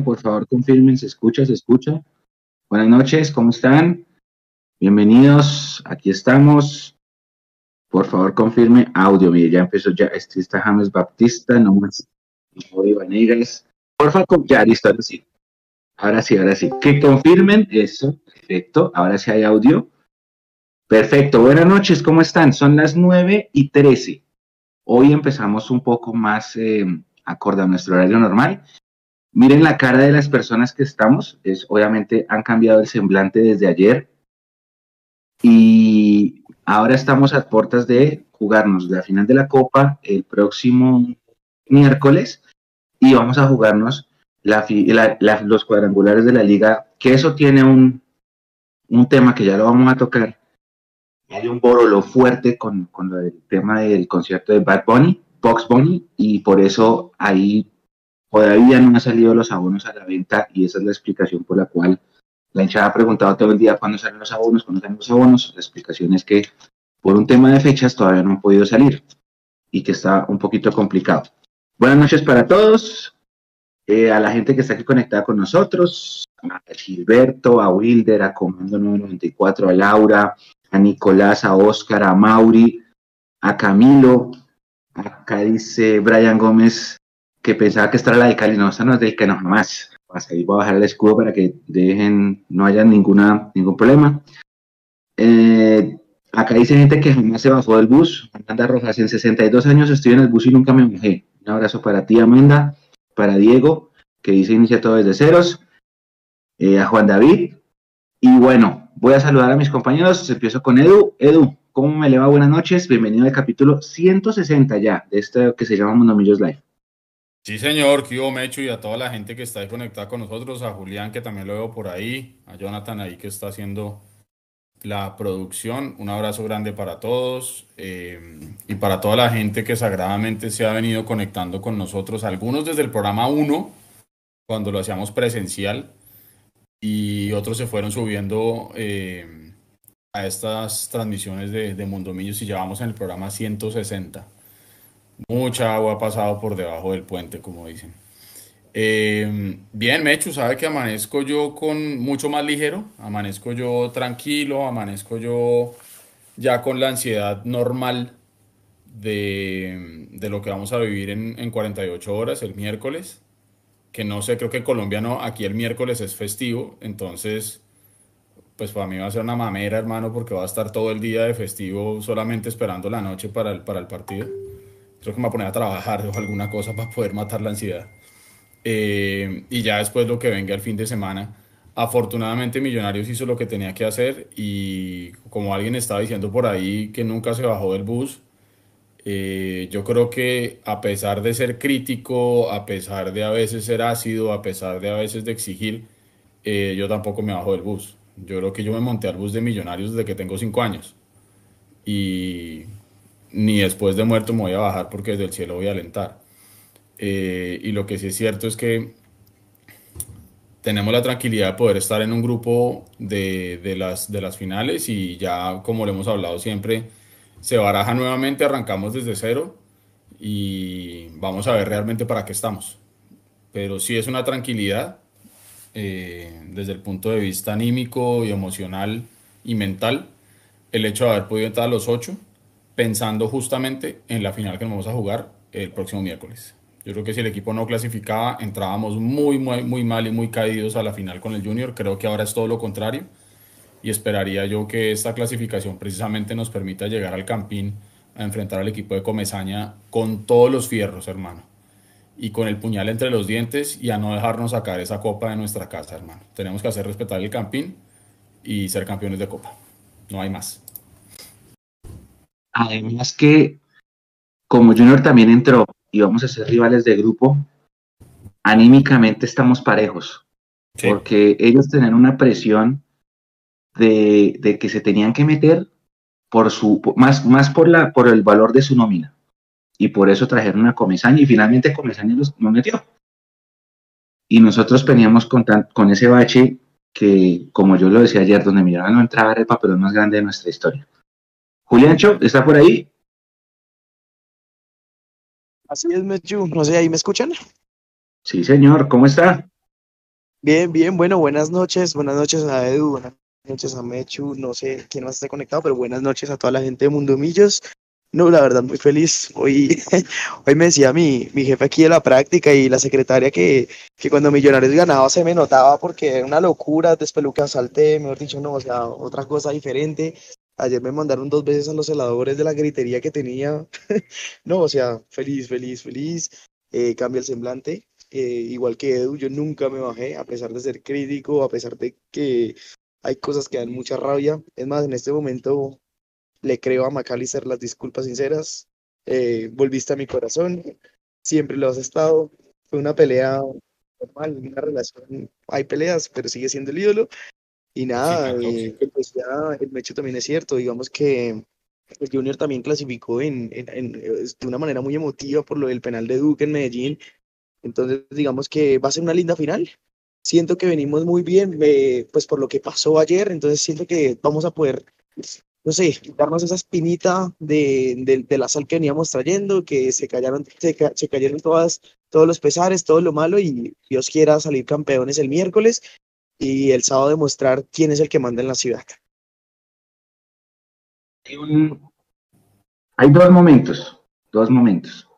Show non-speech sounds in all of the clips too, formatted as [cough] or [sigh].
por favor confirmen, se escucha, se escucha. Buenas noches, ¿cómo están? Bienvenidos, aquí estamos. Por favor confirme audio, mire, ya empezó ya, este está James Baptista, no más. Por favor, ya listo, ahora sí. Ahora sí, ahora sí. Que confirmen eso, perfecto, ahora sí hay audio. Perfecto, buenas noches, ¿cómo están? Son las 9 y 13. Hoy empezamos un poco más eh, acorde a nuestro horario normal. Miren la cara de las personas que estamos, es, obviamente han cambiado el semblante desde ayer y ahora estamos a puertas de jugarnos la final de la Copa el próximo miércoles y vamos a jugarnos los cuadrangulares de la liga, que eso tiene un, un tema que ya lo vamos a tocar. Hay un borolo fuerte con, con el tema del concierto de Bad Bunny, Box Bunny, y por eso ahí todavía no han salido los abonos a la venta y esa es la explicación por la cual la hinchada ha preguntado todo el día cuándo salen los abonos, cuándo salen los abonos. La explicación es que por un tema de fechas todavía no han podido salir y que está un poquito complicado. Buenas noches para todos, eh, a la gente que está aquí conectada con nosotros, a Gilberto, a Wilder, a Comando 994, a Laura, a Nicolás, a Oscar, a Mauri, a Camilo, acá dice Brian Gómez, que pensaba que esta era la de Cali, no, esta no es que no. Ahí voy a bajar el escudo para que dejen, no haya ninguna, ningún problema. Eh, acá dice gente que jamás se bajó del bus. Amanda Rojas, en 62 años estoy en el bus y nunca me bajé. Un abrazo para ti, Amanda, para Diego, que dice inicia todo desde ceros, eh, a Juan David. Y bueno, voy a saludar a mis compañeros. Empiezo con Edu. Edu, ¿cómo me le va? Buenas noches. Bienvenido al capítulo 160 ya de este que se llama Monomillos Live. Sí, señor, que Mecho y a toda la gente que está ahí conectada con nosotros, a Julián que también lo veo por ahí, a Jonathan ahí que está haciendo la producción. Un abrazo grande para todos eh, y para toda la gente que sagradamente se ha venido conectando con nosotros, algunos desde el programa 1, cuando lo hacíamos presencial, y otros se fueron subiendo eh, a estas transmisiones de, de Mundo Millos y llevamos en el programa 160. Mucha agua ha pasado por debajo del puente, como dicen. Eh, bien, Mechu, sabe que amanezco yo con mucho más ligero, amanezco yo tranquilo, amanezco yo ya con la ansiedad normal de, lo que vamos a vivir en, en, 48 horas el miércoles, que no sé, creo que colombiano aquí el miércoles es festivo, entonces pues para mí va a ser una mamera, hermano, porque va a estar todo el día de festivo solamente esperando la noche para el, para el partido creo que me voy a poner a trabajar o alguna cosa para poder matar la ansiedad. Eh, y ya después lo que venga el fin de semana. Afortunadamente Millonarios hizo lo que tenía que hacer y como alguien estaba diciendo por ahí que nunca se bajó del bus, eh, yo creo que a pesar de ser crítico, a pesar de a veces ser ácido, a pesar de a veces de exigir, eh, yo tampoco me bajo del bus. Yo creo que yo me monté al bus de Millonarios desde que tengo cinco años. Y ni después de muerto me voy a bajar porque desde el cielo voy a alentar. Eh, y lo que sí es cierto es que tenemos la tranquilidad de poder estar en un grupo de, de, las, de las finales y ya como lo hemos hablado siempre, se baraja nuevamente, arrancamos desde cero y vamos a ver realmente para qué estamos. Pero sí es una tranquilidad eh, desde el punto de vista anímico y emocional y mental el hecho de haber podido entrar a los ocho pensando justamente en la final que nos vamos a jugar el próximo miércoles. Yo creo que si el equipo no clasificaba, entrábamos muy, muy, muy mal y muy caídos a la final con el Junior. Creo que ahora es todo lo contrario. Y esperaría yo que esta clasificación precisamente nos permita llegar al Campín a enfrentar al equipo de Comezaña con todos los fierros, hermano. Y con el puñal entre los dientes y a no dejarnos sacar esa copa de nuestra casa, hermano. Tenemos que hacer respetar el Campín y ser campeones de copa. No hay más. Además que como Junior también entró y vamos a ser rivales de grupo, anímicamente estamos parejos. Porque ellos tenían una presión de, que se tenían que meter por su, más, más por, la, por el valor de su nómina. Y por eso trajeron a Comesaña y finalmente Comesaña los, nos metió. Y nosotros veníamos con, con ese bache que, como yo lo decía ayer, donde miraban no entraba el papel más grande de nuestra historia. Juliancho, ¿está por ahí? Así es, Mechu. No sé, ¿ahí me escuchan? Sí, señor. ¿Cómo está? Bien, bien, bueno, buenas noches, buenas noches a Edu, buenas noches a Mechu, no sé quién más está conectado, pero buenas noches a toda la gente de Mundo Millos. No, la verdad, muy feliz. Hoy, [laughs] hoy me decía mi, mi jefe aquí de la práctica y la secretaria que, que cuando Millonarios ganaba se me notaba porque era una locura, despeluca, salté, mejor dicho, no, o sea, otra cosa diferente. Ayer me mandaron dos veces a los heladores de la gritería que tenía. [laughs] no, o sea, feliz, feliz, feliz. Eh, cambia el semblante. Eh, igual que Edu, yo nunca me bajé, a pesar de ser crítico, a pesar de que hay cosas que dan mucha rabia. Es más, en este momento le creo a McAllister las disculpas sinceras. Eh, volviste a mi corazón, siempre lo has estado. Fue una pelea normal, una relación. Hay peleas, pero sigue siendo el ídolo. Y nada, eh, pues ya el Mecho también es cierto. Digamos que el Junior también clasificó en, en, de una manera muy emotiva por lo del penal de Duque en Medellín entonces, digamos que va a ser una linda final. Siento que venimos muy bien, pues por lo que pasó ayer, entonces siento que vamos a poder, no sé, darnos esa espinita de, de, la sal que veníamos trayendo, que se cayeron, se, se cayeron todas, todos los pesares, todo lo malo y Dios quiera salir campeones el miércoles y el sábado demostrar quién es el que manda en la ciudad. Hay dos momentos, dos momentos.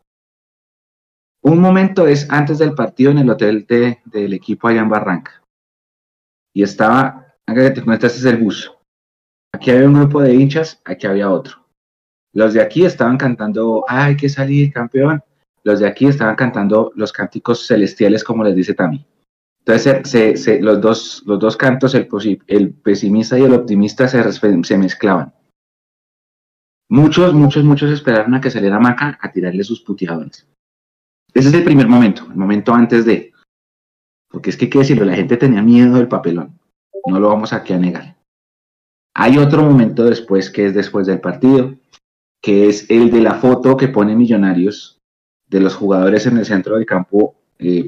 Un momento es antes del partido en el hotel de, del equipo allá en Barranca. Y estaba, este es el bus. Aquí había un grupo de hinchas, aquí había otro. Los de aquí estaban cantando, hay que salir campeón. Los de aquí estaban cantando los cánticos celestiales, como les dice Tami. Entonces, los, dos, los dos cantos, el, pesimista y el optimista, se, se mezclaban. Muchos, muchos, muchos esperaron a que saliera Maca a tirarle sus puteadones. Ese es el primer momento, el momento antes de. Porque es que, qué decirlo, la gente tenía miedo del papelón. No lo vamos aquí a negar. Hay otro momento después, que es después del partido, que es el de la foto que pone Millonarios de los jugadores en el centro del campo.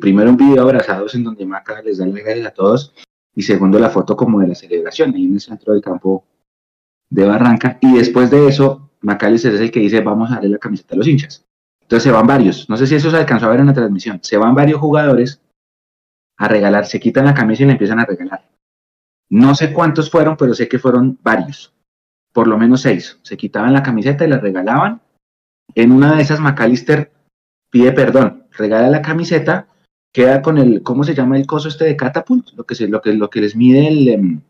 Primero un video abrazados en donde Maca les da la gracias a todos y segundo la foto como de la celebración ahí en el centro del campo de Barranca y después de eso Macalister es el que dice vamos a darle la camiseta a los hinchas entonces se van varios, no sé si eso se alcanzó a ver en la transmisión, se van varios jugadores a regalar, se quitan la camisa y le empiezan a regalar. No sé cuántos fueron, pero sé que fueron varios, por lo menos seis. Se quitaban la camiseta y la regalaban. En una de esas McAllister pide perdón, regala la camiseta, queda con el, ¿cómo se llama el coso este de catapult? Lo que, se, lo que, lo que les mide el... Em,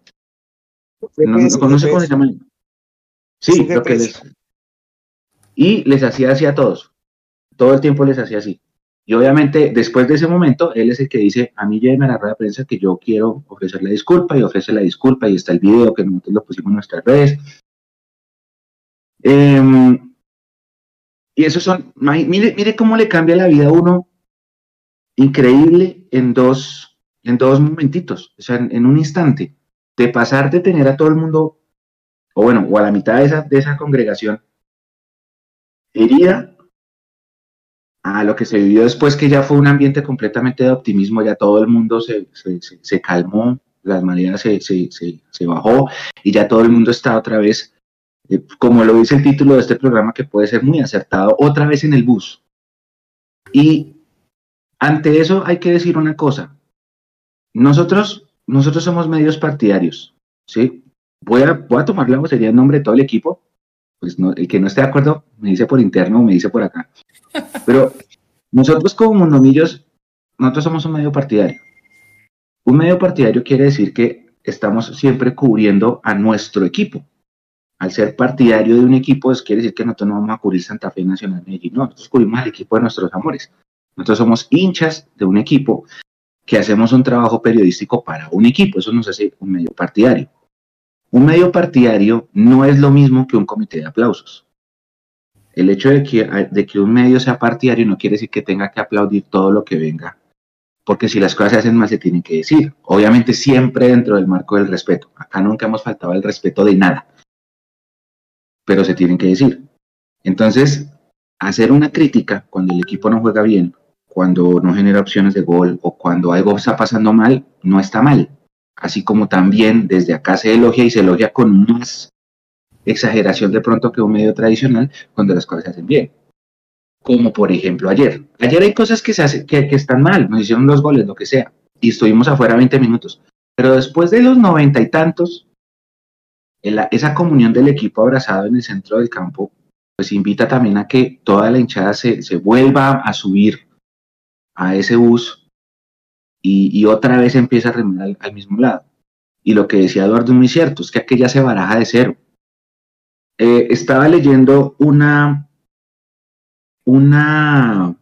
no, sé cómo se llama. Sí, lo que les... Y les hacía así a todos todo el tiempo les hacía así. Y obviamente, después de ese momento, él es el que dice, a mí llévenme a la rueda de prensa que yo quiero ofrecer la disculpa y ofrece la disculpa y está el video que nosotros lo pusimos en nuestras redes. Em, y eso son, mire, mire cómo le cambia la vida a uno increíble en dos, en dos momentitos, o sea, en, un instante, de pasar de tener a todo el mundo, o bueno, o a la mitad de esa, de esa congregación herida a lo que se vivió después, que ya fue un ambiente completamente de optimismo, ya todo el mundo se, se, calmó, las maneras se, se, bajó y ya todo el mundo está otra vez, eh, como lo dice el título de este programa, que puede ser muy acertado, otra vez en el bus. Y ante eso hay que decir una cosa. Nosotros, nosotros somos medios partidarios, ¿sí? Voy a, voy a tomar la vocería en nombre de todo el equipo, pues no, el que no esté de acuerdo me dice por interno o me dice por acá. [laughs] Pero nosotros como monomillos, nosotros somos un medio partidario. Un medio partidario quiere decir que estamos siempre cubriendo a nuestro equipo. Al ser partidario de un equipo, eso quiere decir que nosotros no vamos a cubrir Santa Fe Nacional Medellín. No, nosotros cubrimos al equipo de nuestros amores. Nosotros somos hinchas de un equipo que hacemos un trabajo periodístico para un equipo. Eso nos hace un medio partidario. Un medio partidario no es lo mismo que un comité de aplausos. El hecho de que, de que un medio sea partidario no quiere decir que tenga que aplaudir todo lo que venga, porque si las cosas se hacen mal se tienen que decir. Obviamente siempre dentro del marco del respeto. Acá nunca hemos faltado el respeto de nada, pero se tienen que decir. Entonces, hacer una crítica cuando el equipo no juega bien, cuando no genera opciones de gol o cuando algo está pasando mal, no está mal. Así como también desde acá se elogia y se elogia con más exageración de pronto que un medio tradicional cuando las cosas se hacen bien. Como por ejemplo ayer. Ayer hay cosas que, se hace, que, están mal, nos hicieron los goles, lo que sea. y estuvimos afuera 20 minutos. Pero después de los noventa y tantos, esa comunión del equipo abrazado en el centro del campo, pues invita también a que toda la hinchada se, vuelva a subir a ese bus y, otra vez empieza a remar al, mismo lado. Y lo que decía Eduardo muy cierto, es que aquella se baraja de cero. Eh, estaba leyendo una, una,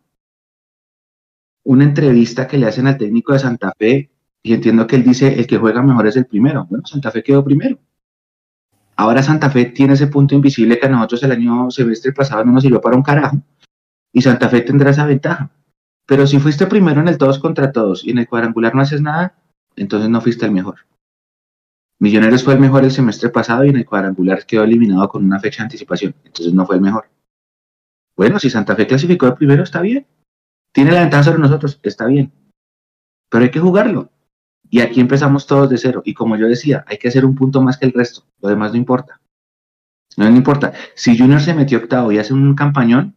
una entrevista que le hacen al técnico de Santa Fe y entiendo que él dice el que juega mejor es el primero. Bueno, Santa Fe quedó primero. Ahora Santa Fe tiene ese punto invisible que a nosotros el año semestre pasado no nos sirvió para un carajo. Y Santa Fe tendrá esa ventaja. Pero si fuiste primero en el todos contra todos y en el cuadrangular no haces nada, entonces no fuiste el mejor. Millonarios fue el mejor el semestre pasado y en el cuadrangular quedó eliminado con una fecha de anticipación. Entonces no fue el mejor. Bueno, si Santa Fe clasificó el primero, está bien. Tiene la ventaja sobre nosotros, está bien. Pero hay que jugarlo. Y aquí empezamos todos de cero. Y como yo decía, hay que hacer un punto más que el resto. Lo demás no importa. No, importa. Si Junior se metió octavo y hace un campañón,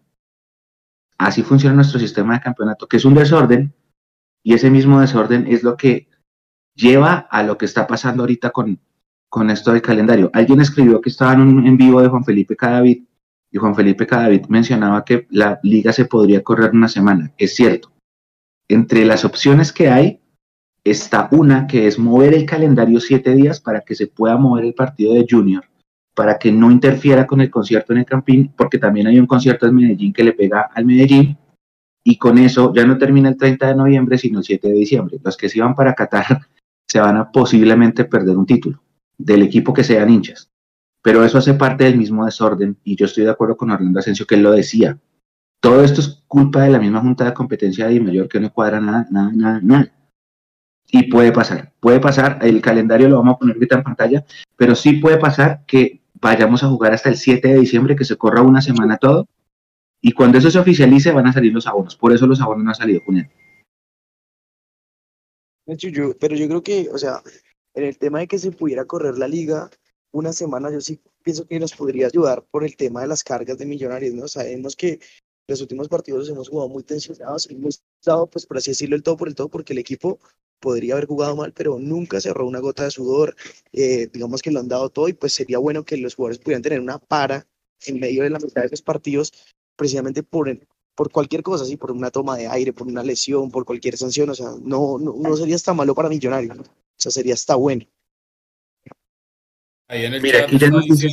así funciona nuestro sistema de campeonato, que es un desorden. Y ese mismo desorden es lo que lleva a lo que está pasando ahorita con, con esto del calendario. Alguien escribió que estaba en un en vivo de Juan Felipe Cadavid y Juan Felipe Cadavid mencionaba que la liga se podría correr una semana. Es cierto. Entre las opciones que hay, está una que es mover el calendario siete días para que se pueda mover el partido de Junior, para que no interfiera con el concierto en el Campín, porque también hay un concierto en Medellín que le pega al Medellín, y con eso ya no termina el 30 de noviembre, sino el 7 de diciembre. Los que se iban para Qatar [laughs] se van a posiblemente perder un título del equipo que sean hinchas. Pero eso hace parte del mismo desorden, y yo estoy de acuerdo con Orlando Asensio que él lo decía. Todo esto es culpa de la misma Junta de Competencia de Mayor que no cuadra nada, nada, nada, nada. Y puede pasar, puede pasar, el calendario lo vamos a poner ahorita en pantalla, pero sí puede pasar que vayamos a jugar hasta el 7 de diciembre, que se corra una semana todo, y cuando eso se oficialice van a salir los abonos, por eso los abonos no han salido, Julián. pero yo creo que, o sea, en el tema de que se pudiera correr la liga una semana, yo sí pienso que nos podría ayudar por el tema de las cargas de millonarios, ¿no? Sabemos que los últimos partidos hemos jugado muy tensionados, hemos estado, pues por así decirlo, el todo por el todo, porque el equipo podría haber jugado mal, pero nunca cerró una gota de sudor. Eh, digamos que lo han dado todo y pues sería bueno que los jugadores pudieran tener una para en medio de la mitad de esos partidos, precisamente por, por cualquier cosa, ¿sí? por una toma de aire, por una lesión, por cualquier sanción. O sea, no, no, sería hasta malo para Millonarios, o sea, sería hasta bueno. Ahí en el Mira, aquí ya dice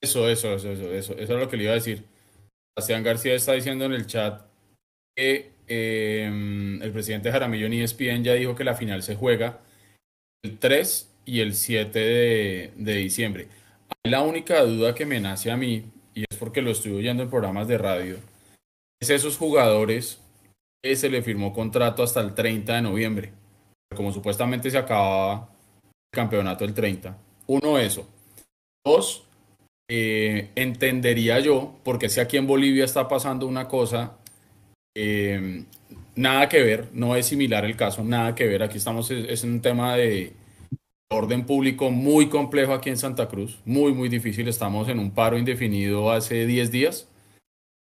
Eso, eso, eso, eso, eso, eso es lo que le iba a decir. Sebastián García está diciendo en el chat que Em, el presidente Jaramillo en ESPN ya dijo que la final se juega el 3 y el 7 de, diciembre. La única duda que me nace a mí, y es porque lo estoy oyendo en programas de radio, es esos jugadores que se le firmó contrato hasta el 30 de noviembre. Como supuestamente se acababa el campeonato el 30. Uno, eso. Dos, eh, entendería yo, porque si aquí en Bolivia está pasando una cosa eh, nada que ver, no es similar el caso, nada que ver. Aquí estamos, es, un tema de orden público muy complejo aquí en Santa Cruz, muy, muy difícil. Estamos en un paro indefinido hace 10 días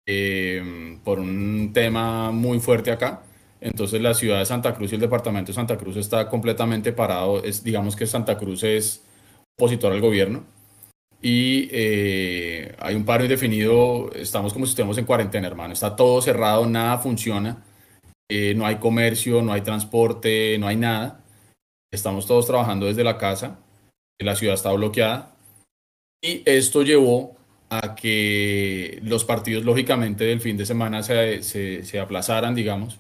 eh, por un tema muy fuerte acá. Entonces la ciudad de Santa Cruz y el departamento de Santa Cruz está completamente parado. Es, digamos que Santa Cruz es opositor al gobierno y eh, hay un paro indefinido, estamos como si estuviéramos en cuarentena, hermano, está todo cerrado, nada funciona, eh, no hay comercio, no hay transporte, no hay nada, estamos todos trabajando desde la casa, la ciudad está bloqueada. Y esto llevó a que los partidos lógicamente del fin de semana se, se, se aplazaran, digamos,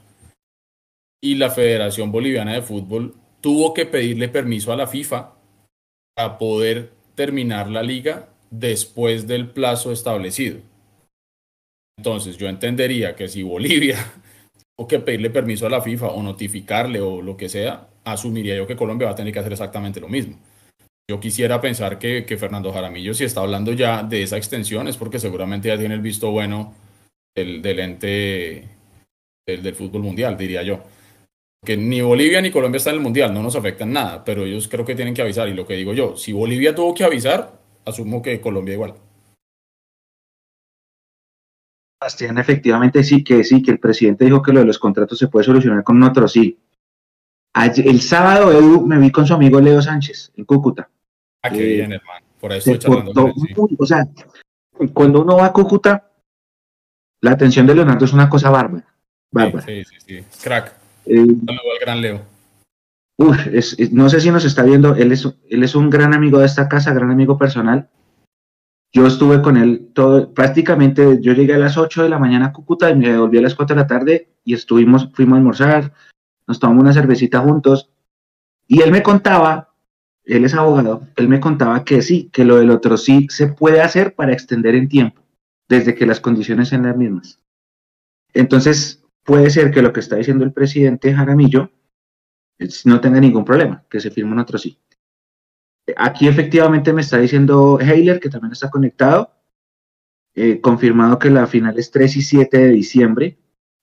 y la Federación Boliviana de Fútbol tuvo que pedirle permiso a la FIFA para poder terminar la liga después del plazo establecido. Entonces yo entendería que si Bolivia [laughs] o que pedirle permiso a la FIFA o notificarle o lo que sea, asumiría yo que Colombia va a tener que hacer exactamente lo mismo. Yo quisiera pensar que, Fernando Jaramillo, si está hablando ya de esa extensión, es porque seguramente ya tiene el visto bueno del, del ente del fútbol mundial, diría yo que ni Bolivia ni Colombia están en el Mundial, no nos afectan nada, pero ellos creo que tienen que avisar. Y lo que digo yo, si Bolivia tuvo que avisar, asumo que Colombia igual. Bastián, efectivamente sí, que sí, que el presidente dijo que lo de los contratos se puede solucionar con otro, sí. el sábado, Edu, me vi con su amigo Leo Sánchez en Cúcuta. Ah, qué bien, hermano. Por ahí estoy charlando O sea, cuando uno va a Cúcuta, la atención de Leonardo es una cosa bárbara. bárbara. Sí, sí, sí. Crack. Eh, al gran Leo. Uf, no sé si nos está viendo, él es, él es un gran amigo de esta casa, gran amigo personal. Yo estuve con él todo, prácticamente, yo llegué a las 8 de la mañana a Cúcuta y me volví a las 4 de la tarde y estuvimos, fuimos a almorzar, nos tomamos una cervecita juntos y él me contaba, él es abogado, él me contaba que sí, que lo del otro sí se puede hacer para extender en tiempo, desde que las condiciones sean las mismas. Entonces, puede ser que lo que está diciendo el presidente Jaramillo no tenga ningún problema, que se firme un otro sí. Aquí efectivamente me está diciendo Heiler, que también está conectado, eh, confirmado que la final es 3 y 7 de diciembre.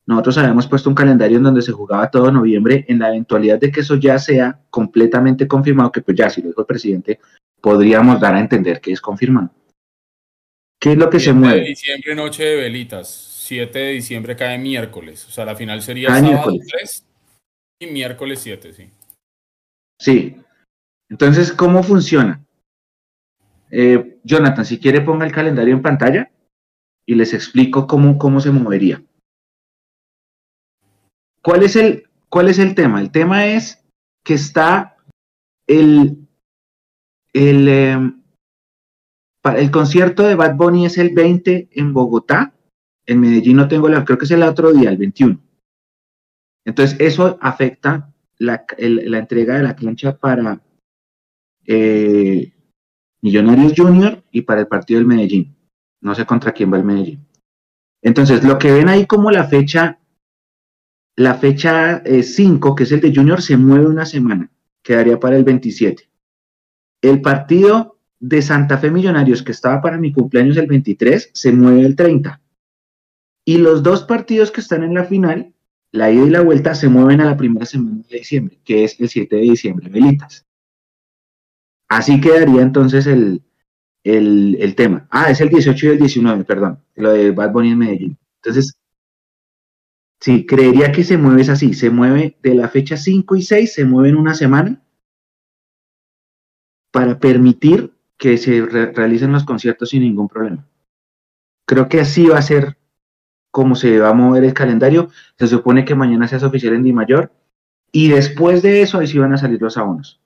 Nosotros habíamos puesto un calendario en donde se jugaba todo noviembre, en la eventualidad de que eso ya sea completamente confirmado, que pues ya, si lo dijo el presidente, podríamos dar a entender que es confirmado. ¿Qué es lo que se mueve? De diciembre, noche de velitas. 7 de diciembre cae miércoles. O sea, la final sería sábado 3 y miércoles 7, sí. Sí, entonces, ¿cómo funciona? Eh, Jonathan, si quiere ponga el calendario en pantalla y les explico cómo, cómo se movería. ¿Cuál es, el, ¿Cuál es el tema? El tema es que está el, el, em, el concierto de Bad Bunny es el 20 en Bogotá. En Medellín no tengo la, creo que es el otro día, el 21. Entonces, eso afecta la, entrega de la cancha para eh, Millonarios Junior y para el partido del Medellín. No sé contra quién va el Medellín. Entonces, lo que ven ahí como la fecha, la fecha 5, eh, que es el de Junior, se mueve una semana. Quedaría para el 27. El partido de Santa Fe Millonarios, que estaba para mi cumpleaños el 23, se mueve el 30. Y los dos partidos que están en la final, la ida y la vuelta, se mueven a la primera semana de diciembre, que es el 7 de diciembre, Velitas. Así quedaría entonces el, el, tema. Ah, es el 18 y el 19, perdón, lo de Bad Bunny en Medellín. Entonces, sí, creería que se mueve así, se mueve de la fecha 5 y 6, se mueve en una semana para permitir que se realicen los conciertos sin ningún problema. Creo que así va a ser como se va a mover el calendario. Se supone que mañana se hace oficial en Di Mayor y después de eso ahí sí van a salir los abonos.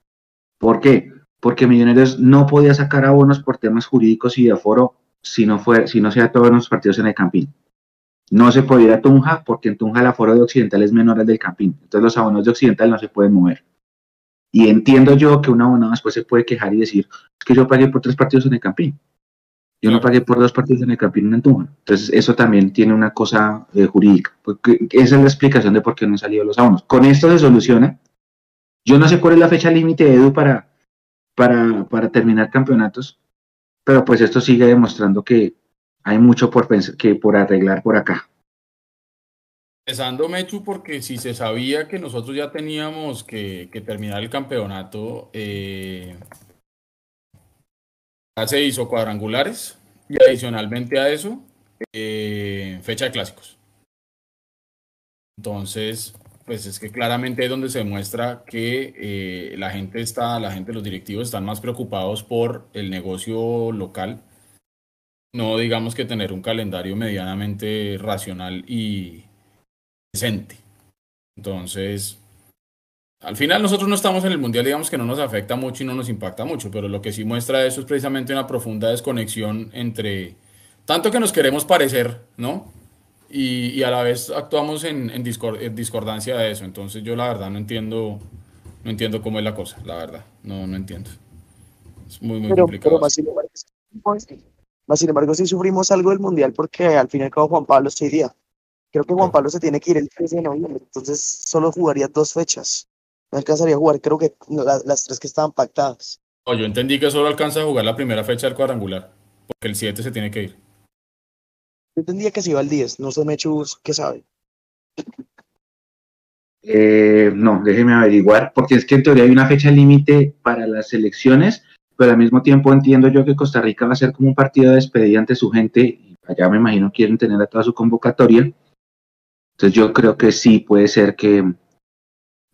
¿Por qué? porque Millonarios no podía sacar abonos por temas jurídicos y de aforo si no, fue, si no sea todos los partidos en el Campín. No se podía ir a Tunja porque en Tunja el aforo de Occidental es menor al del Campín. Entonces los abonos de Occidental no se pueden mover. Y entiendo yo que un abonado después se puede quejar y decir, es que yo pagué por tres partidos en el Campín. Yo no pagué por dos partidos en el Campín en Tunja. Entonces eso también tiene una cosa eh, jurídica. Porque esa es la explicación de por qué no han salido los abonos. Con esto se soluciona. Yo no sé cuál es la fecha límite de Edu para, para, para terminar campeonatos, pero pues esto sigue demostrando que hay mucho por, que por arreglar por acá. Empezando, Mechu, porque si se sabía que nosotros ya teníamos que, que terminar el campeonato, eh, se hizo cuadrangulares y adicionalmente a eso, eh, fecha de clásicos. Entonces, pues es que claramente es donde se muestra que eh, la gente está, la gente, los directivos están más preocupados por el negocio local, no digamos que tener un calendario medianamente racional y decente. Entonces, al final nosotros no estamos en el mundial, digamos que no nos afecta mucho y no nos impacta mucho, pero lo que sí muestra eso es precisamente una profunda desconexión entre tanto que nos queremos parecer, ¿no? y, a la vez actuamos en, en, discordancia de eso. Entonces yo la verdad no entiendo, no entiendo cómo es la cosa, la verdad, no, no entiendo. Es muy, muy complicado. más, sin embargo, sí sufrimos algo del Mundial porque al fin y al cabo Juan Pablo está día. Creo que Juan Pablo se tiene que ir el 13 de noviembre, entonces solo jugaría dos fechas. No alcanzaría a jugar, creo que las tres que estaban pactadas. No, yo entendí que solo alcanza a jugar la primera fecha del cuadrangular, porque el 7 se tiene que ir. Yo entendía que se iba al 10, no sé, Mechus, ¿qué sabe? Eh, no, déjeme averiguar, porque es que en teoría hay una fecha límite para las elecciones, pero al mismo tiempo entiendo yo que Costa Rica va a ser como un partido de despedida ante su gente, y allá me imagino quieren tener a toda su convocatoria. Entonces yo creo que sí puede ser que,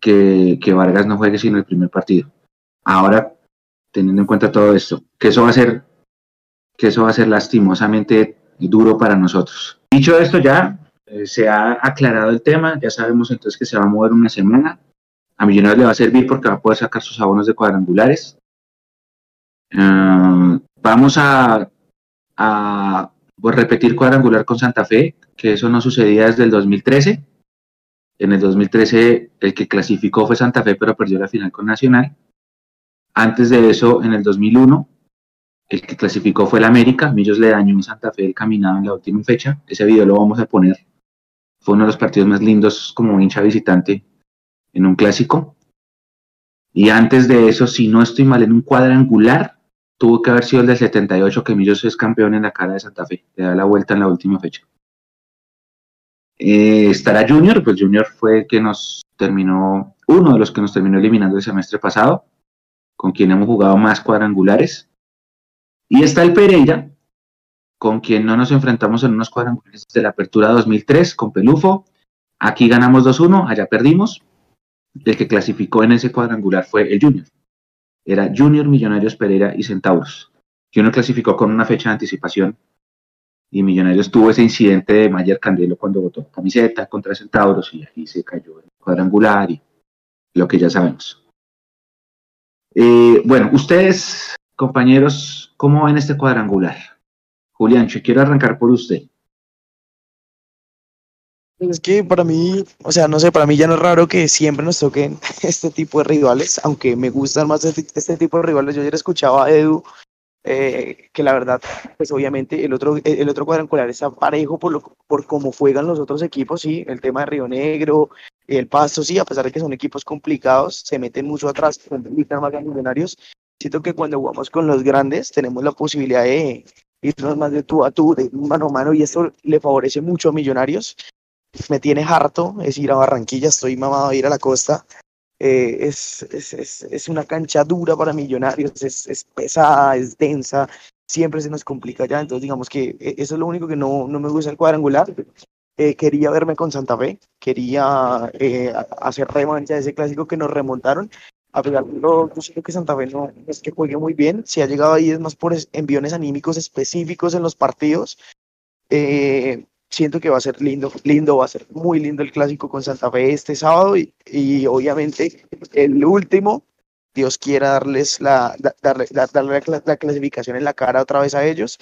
que, que Vargas no juegue sino el primer partido. Ahora, teniendo en cuenta todo esto, que eso va a ser, que eso va a ser lastimosamente duro para nosotros. Dicho esto, ya eh, se ha aclarado el tema, ya sabemos entonces que se va a mover una semana. A Millonarios le va a servir porque va a poder sacar sus abonos de cuadrangulares. Ah, vamos a, pues, repetir cuadrangular con Santa Fe, que eso no sucedía desde el 2013. En el 2013 el que clasificó fue Santa Fe, pero perdió la final con Nacional. Antes de eso, en el 2001, el que clasificó fue el América. Millos le dañó en Santa Fe el caminado en la última fecha. Ese video lo vamos a poner. Fue uno de los partidos más lindos como hincha visitante en un clásico. Y antes de eso, si no estoy mal, en un cuadrangular, tuvo que haber sido el del 78 que Millos es campeón en la cara de Santa Fe. Le da la vuelta en la última fecha. Eh, estará Junior, pues Junior fue el que nos terminó, uno de los que nos terminó eliminando el semestre pasado, con quien hemos jugado más cuadrangulares. Y está el Pereira, con quien no nos enfrentamos en unos cuadrangulares desde la apertura 2003 con Pelufo. Aquí ganamos 2-1, allá perdimos. El que clasificó en ese cuadrangular fue el Junior. Era Junior, Millonarios, Pereira y Centauros. Junior clasificó con una fecha de anticipación y Millonarios tuvo ese incidente de Mayer Candelo cuando votó camiseta contra Centauros y ahí se cayó el cuadrangular y lo que ya sabemos. Eh, bueno, ustedes, compañeros, ¿cómo ven este cuadrangular? Julián, yo quiero arrancar por usted. Es que para mí, o sea, no sé, para mí ya no es raro que siempre nos toquen [laughs] este tipo de rivales, aunque me gustan más este, este tipo de rivales. Yo ayer escuchaba a Edu eh, que la verdad, pues obviamente el otro, el otro cuadrangular está parejo por, lo, por cómo juegan los otros equipos, sí, el tema de Río Negro, el Pasto, sí, a pesar de que son equipos complicados, se meten mucho atrás, más millonarios. Siento que cuando jugamos con los grandes tenemos la posibilidad de irnos más de tú a tú, de mano a mano, y esto le favorece mucho a Millonarios. Me tiene harto, es ir a Barranquilla, estoy mamado a ir a la costa, eh, es, es, es, es, una cancha dura para millonarios, es, pesada, es densa, siempre se nos complica ya, entonces digamos que eh, eso es lo único que no, no me gusta el cuadrangular. Eh, quería verme con Santa Fe, quería hacer revancha de ese clásico que nos remontaron. A pesar de lo, yo que Santa Fe no es que juegue muy bien, si ha llegado ahí es más por enviones anímicos específicos en los partidos. Eh, siento que va a ser lindo, lindo, va a ser muy lindo el clásico con Santa Fe este sábado y, y obviamente el último, Dios quiera darles la, darle, darle la, clasificación en la cara otra vez a ellos.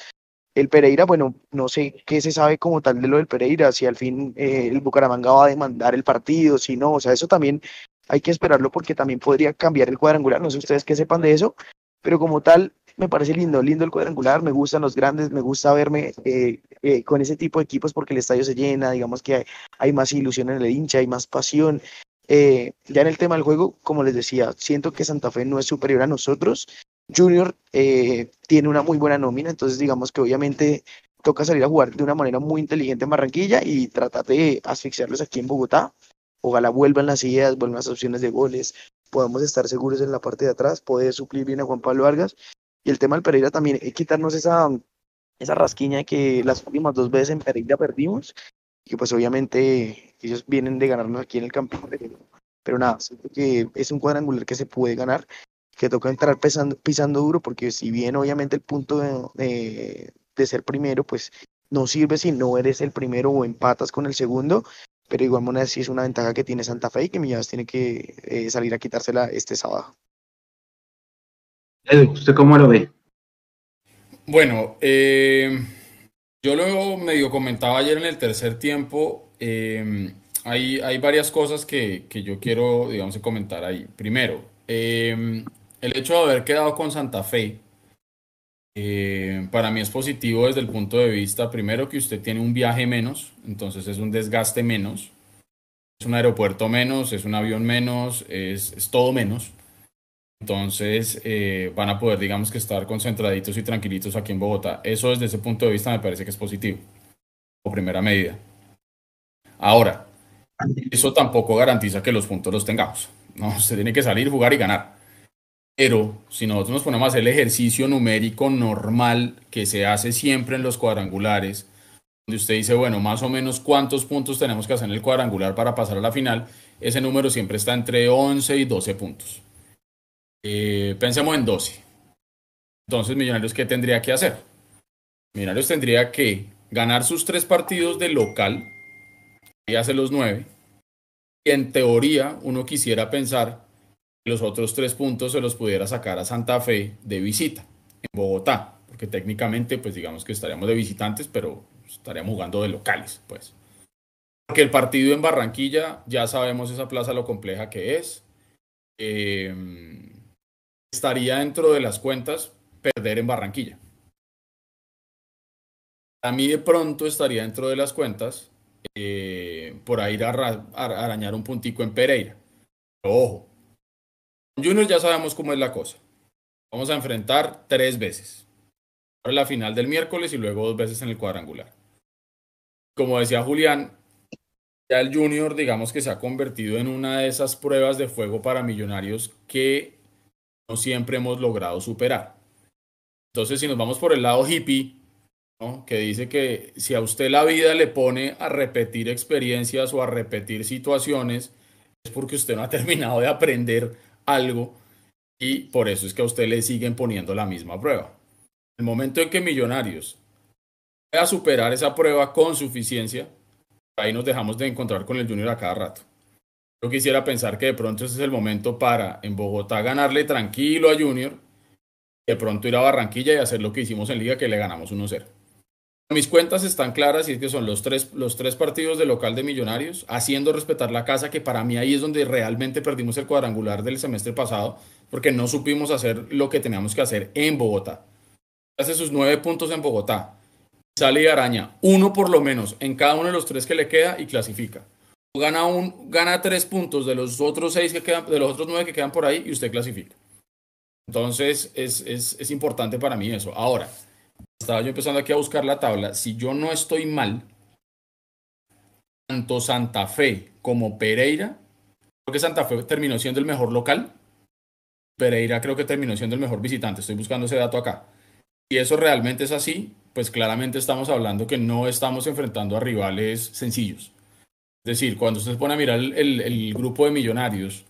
El Pereira, bueno, no sé qué se sabe como tal de lo del Pereira, si al fin eh, el Bucaramanga va a demandar el partido, si no, o sea, eso también hay que esperarlo porque también podría cambiar el cuadrangular, no sé ustedes qué sepan de eso, pero como tal, me parece lindo, lindo el cuadrangular, me gustan los grandes, me gusta verme eh, eh, con ese tipo de equipos porque el estadio se llena, digamos que hay, más ilusión en el hincha, hay más pasión. Eh, ya en el tema del juego, como les decía, siento que Santa Fe no es superior a nosotros. Junior tiene una muy buena nómina, entonces digamos que obviamente toca salir a jugar de una manera muy inteligente en Barranquilla y tratar de asfixiarlos aquí en Bogotá. Ojalá vuelvan las ideas, vuelvan las opciones de goles, podamos estar seguros en la parte de atrás, poder suplir bien a Juan Pablo Vargas y el tema del Pereira también, es quitarnos esa, esa rasquiña de que las últimas dos veces en Pereira perdimos, y que pues obviamente ellos vienen de ganarnos aquí en el campo. Pero nada, siento que es un cuadrangular que se puede ganar, que toca entrar pisando, duro, porque si bien obviamente el punto de, de, ser primero, pues no sirve si no eres el primero o empatas con el segundo, pero igual manera sí es una ventaja que tiene Santa Fe y que Millás tiene que eh, salir a quitársela este sábado. Edu, ¿usted cómo lo ve? Bueno, eh, yo lo medio comentaba ayer en el tercer tiempo. Eh, hay, hay, varias cosas que, que, yo quiero, digamos, comentar ahí. Primero, eh, el hecho de haber quedado con Santa Fe, para mí es positivo desde el punto de vista, primero, que usted tiene un viaje menos, entonces es un desgaste menos, es un aeropuerto menos, es un avión menos, es, es todo menos. Entonces eh, van a poder, digamos que estar concentraditos y tranquilitos aquí en Bogotá. Eso desde ese punto de vista me parece que es positivo, como primera medida. Ahora, eso tampoco garantiza que los puntos los tengamos. No, [laughs] se tiene que salir, jugar y ganar. Pero si nosotros nos ponemos a hacer el ejercicio numérico normal que se hace siempre en los cuadrangulares, donde usted dice, bueno, más o menos cuántos puntos tenemos que hacer en el cuadrangular para pasar a la final, ese número siempre está entre 11 y 12 puntos. Eh, pensemos en 12. Entonces, Millonarios, ¿qué tendría que hacer? Millonarios tendría que ganar sus tres partidos de local, y hace los nueve, y en teoría uno quisiera pensar que los otros tres puntos se los pudiera sacar a Santa Fe de visita, en Bogotá, porque técnicamente, pues digamos que estaríamos de visitantes, pero estaríamos jugando de locales, pues. Porque el partido en Barranquilla, ya sabemos esa plaza lo compleja que es. Eh, estaría dentro de las cuentas perder en Barranquilla. A mí de pronto estaría dentro de las cuentas eh, por ahí a, arañar un puntico en Pereira. Pero ojo, Junior ya sabemos cómo es la cosa. Vamos a enfrentar tres veces. La final del miércoles y luego dos veces en el cuadrangular. Como decía Julián, ya el Junior digamos que se ha convertido en una de esas pruebas de fuego para millonarios que no siempre hemos logrado superar. Entonces, si nos vamos por el lado hippie, que dice que si a usted la vida le pone a repetir experiencias o a repetir situaciones, es porque usted no ha [laughs] terminado de aprender algo y por eso es que a usted le siguen poniendo la misma prueba. El momento en que Millonarios a superar esa prueba con suficiencia, ahí nos dejamos de encontrar con el Junior a cada rato. Yo quisiera pensar que de pronto ese es el momento para en Bogotá ganarle tranquilo a Junior, de pronto ir a Barranquilla y hacer lo que hicimos en Liga, que le ganamos 1-0. Mis cuentas están claras y es que son los tres, los tres partidos de local de Millonarios, haciendo respetar la casa, que para mí ahí es donde realmente perdimos el cuadrangular del semestre pasado, porque no supimos hacer lo que teníamos que hacer en Bogotá. Hace sus nueve puntos en Bogotá, sale y araña uno por lo menos en cada uno de los tres que le queda y clasifica. Gana, un, gana tres puntos de los otros seis que quedan, de los otros nueve que quedan por ahí y usted clasifica. Entonces es, es, es importante para mí eso. Ahora, estaba yo empezando aquí a buscar la tabla. Si yo no estoy mal, tanto Santa Fe como Pereira, creo que Santa Fe terminó siendo el mejor local. Pereira creo que terminó siendo el mejor visitante. Estoy buscando ese dato acá. Y eso realmente es así, pues claramente estamos hablando que no estamos enfrentando a rivales sencillos. Es decir, cuando usted se pone a mirar el, grupo de millonarios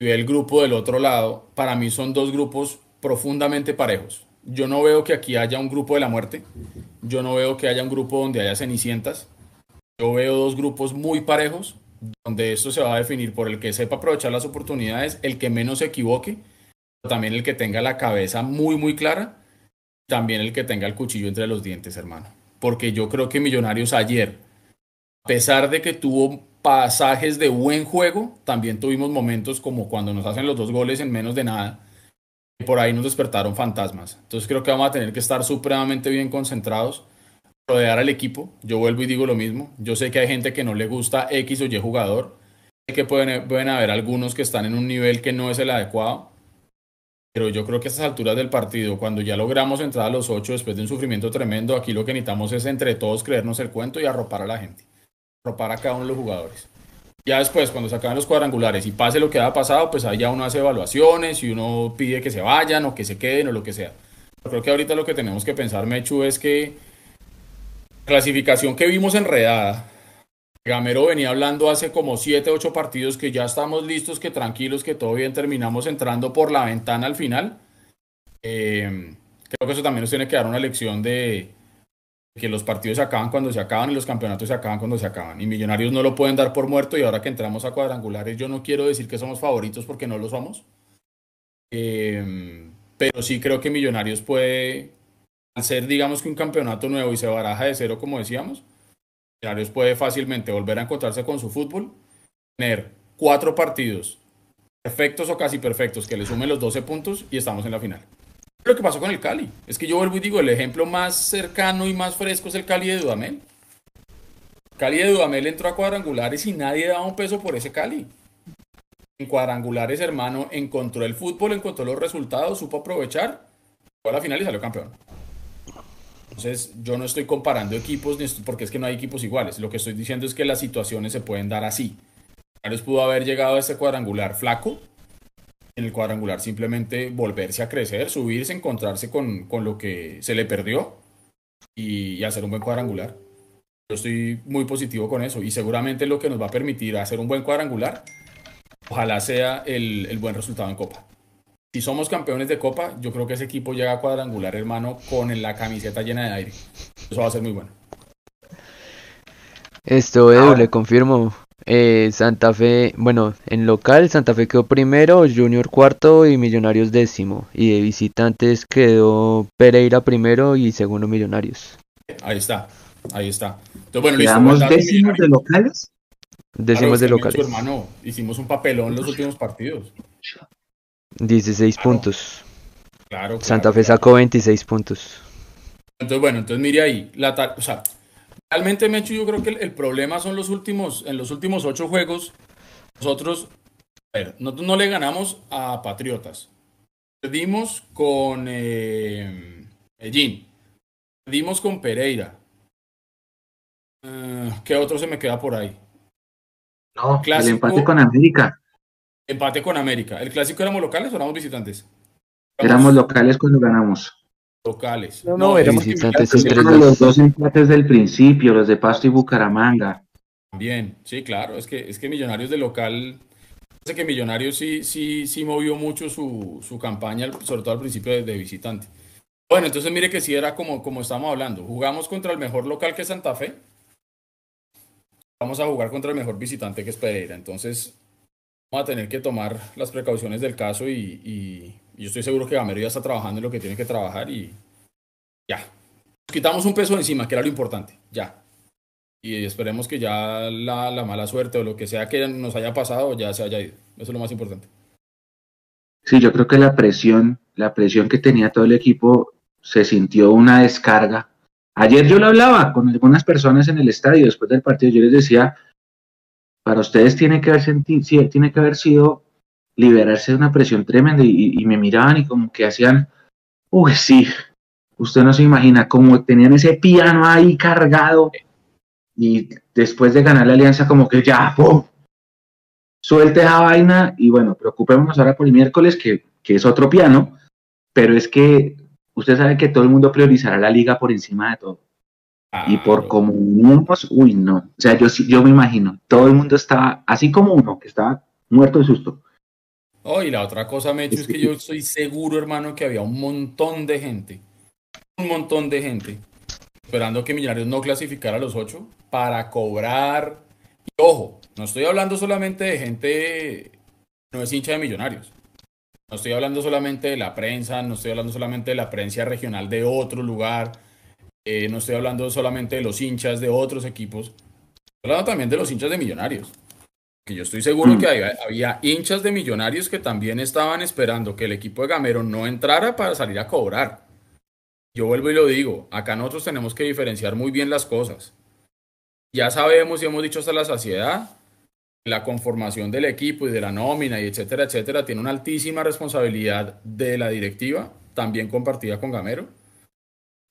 y el grupo del otro lado, para mí son dos grupos profundamente parejos. Yo no veo que aquí haya un grupo de la muerte. Yo no veo que haya un grupo donde haya cenicientas. Yo veo dos grupos muy parejos, donde esto se va a definir por el que sepa aprovechar las oportunidades, el que menos se equivoque, también el que tenga la cabeza muy, muy clara también el que tenga el cuchillo entre los dientes, hermano. Porque yo creo que Millonarios ayer, a pesar de que tuvo pasajes de buen juego, también tuvimos momentos como cuando nos hacen los dos goles en menos de nada. Y por ahí nos despertaron fantasmas. Entonces creo que vamos a tener que estar supremamente bien concentrados, rodear al equipo. Yo vuelvo y digo lo mismo. Yo sé que hay gente que no le gusta X o Y jugador. Sé que pueden, pueden haber algunos que están en un nivel que no es el adecuado pero yo creo que a estas alturas del partido, cuando ya logramos entrar a los ocho después de un sufrimiento tremendo, aquí lo que necesitamos es entre todos creernos el cuento y arropar a la gente. Arropar a cada uno de los jugadores. Ya después, cuando se acaben los cuadrangulares y pase lo que ha pasado, pues ahí ya uno hace evaluaciones y uno pide que se vayan o que se queden o lo que sea. Yo creo que ahorita lo que tenemos que pensar, Mechu, es que clasificación que vimos enredada, Gamero venía hablando hace como 7, 8 partidos que ya estamos listos, que tranquilos, que todo bien, terminamos entrando por la ventana al final. Eh, creo que eso también nos tiene que dar una lección de que los partidos se acaban cuando se acaban y los campeonatos se acaban cuando se acaban. Y Millonarios no lo pueden dar por muerto y ahora que entramos a cuadrangulares, yo no quiero decir que somos favoritos porque no lo somos. Eh, pero sí creo que Millonarios puede, al ser digamos que un campeonato nuevo y se baraja de cero como decíamos, Millonarios puede fácilmente volver a encontrarse con su fútbol, tener cuatro partidos perfectos o casi perfectos que le sumen los 12 puntos y estamos en la final. Lo que pasó con el Cali, es que yo vuelvo y digo, el ejemplo más cercano y más fresco es el Cali de Dudamel. Cali de Dudamel entró a cuadrangulares y nadie daba un peso por ese Cali. En cuadrangulares, hermano, encontró el fútbol, encontró los resultados, supo aprovechar, fue a la final y salió campeón. Entonces, yo no estoy comparando equipos porque es que no hay equipos iguales. Lo que estoy diciendo es que las situaciones se pueden dar así. Carlos pudo haber llegado a ese cuadrangular flaco, en el cuadrangular simplemente volverse a crecer, subirse, encontrarse con, con lo que se le perdió y, hacer un buen cuadrangular. Yo estoy muy positivo con eso y seguramente lo que nos va a permitir hacer un buen cuadrangular, ojalá sea el, el buen resultado en Copa. Si somos campeones de Copa, yo creo que ese equipo llega a cuadrangular, hermano, con la camiseta llena de aire. Eso va a ser muy bueno. Esto, Edu, le confirmo. Eh, Santa Fe, bueno, en local Santa Fe quedó primero, Junior cuarto y Millonarios décimo. Y de visitantes quedó Pereira primero y segundo Millonarios. Ahí está, ahí está. Entonces, bueno, ¿Quedamos décimos de locales? Décimos de locales. hermano, hicimos un papelón en los últimos partidos. 16 puntos. Claro, Santa Fe sacó 26 puntos. Entonces, bueno, entonces mire ahí, la o sea, realmente Mecho, yo creo que el, problema son los últimos, en los últimos ocho juegos, nosotros, a ver, nosotros no le ganamos a Patriotas. Perdimos con eh, Medellín. Perdimos con Pereira. Uh, ¿Qué otro se me queda por ahí? No, el empate con América. Empate con América. ¿El clásico éramos locales o éramos visitantes? Éramos, locales cuando ganamos. Locales. No, no, éramos visitantes. los dos empates del principio, los de Pasto y Bucaramanga. Bien, sí, claro. Es que, es que Millonarios de local. Sé que Millonarios sí, sí, sí movió mucho su, su campaña, sobre todo al principio de, de, visitante. Bueno, entonces mire que sí era como, como estamos hablando. Jugamos contra el mejor local que es Santa Fe. Vamos a jugar contra el mejor visitante que es Pereira. Entonces, a tener que tomar las precauciones del caso y, yo estoy seguro que Gamero ya está trabajando en lo que tiene que trabajar y ya. Quitamos un peso encima, que era lo importante, ya. Y esperemos que ya la, la mala suerte o lo que sea que nos haya pasado ya se haya ido. Eso es lo más importante. Sí, yo creo que la presión, la presión que tenía todo el equipo se sintió una descarga. Ayer yo lo hablaba con algunas personas en el estadio después del partido, yo les decía, para ustedes tiene que haber, sentido, tiene que haber sido liberarse de una presión tremenda y, me miraban y como que hacían, uy, sí, usted no se imagina, como tenían ese piano ahí cargado y después de ganar la alianza como que ya, ¡pum! Suelte esa vaina y bueno, preocupémonos ahora por el miércoles que, que es otro piano, pero es que usted sabe que todo el mundo priorizará la liga por encima de todo y por como uy, no. O sea, yo, yo me imagino, todo el mundo estaba, así como uno, que estaba muerto de susto. Oh, y la otra cosa, Mecho, es que yo estoy seguro, hermano, que había un montón de gente, un montón de gente, esperando que Millonarios no clasificara a los ocho para cobrar. Y ojo, no estoy hablando solamente de gente no es hincha de Millonarios. No estoy hablando solamente de la prensa, no estoy hablando solamente de la prensa regional de otro lugar eh, no estoy hablando solamente de los hinchas de otros equipos, estoy hablando también de los hinchas de millonarios. Que yo estoy seguro mm. que había, hinchas de millonarios que también estaban esperando que el equipo de Gamero no entrara para salir a cobrar. Yo vuelvo y lo digo, acá nosotros tenemos que diferenciar muy bien las cosas. Ya sabemos y hemos dicho hasta la saciedad, la conformación del equipo y de la nómina y etcétera, etcétera, tiene una altísima responsabilidad de la directiva, también compartida con Gamero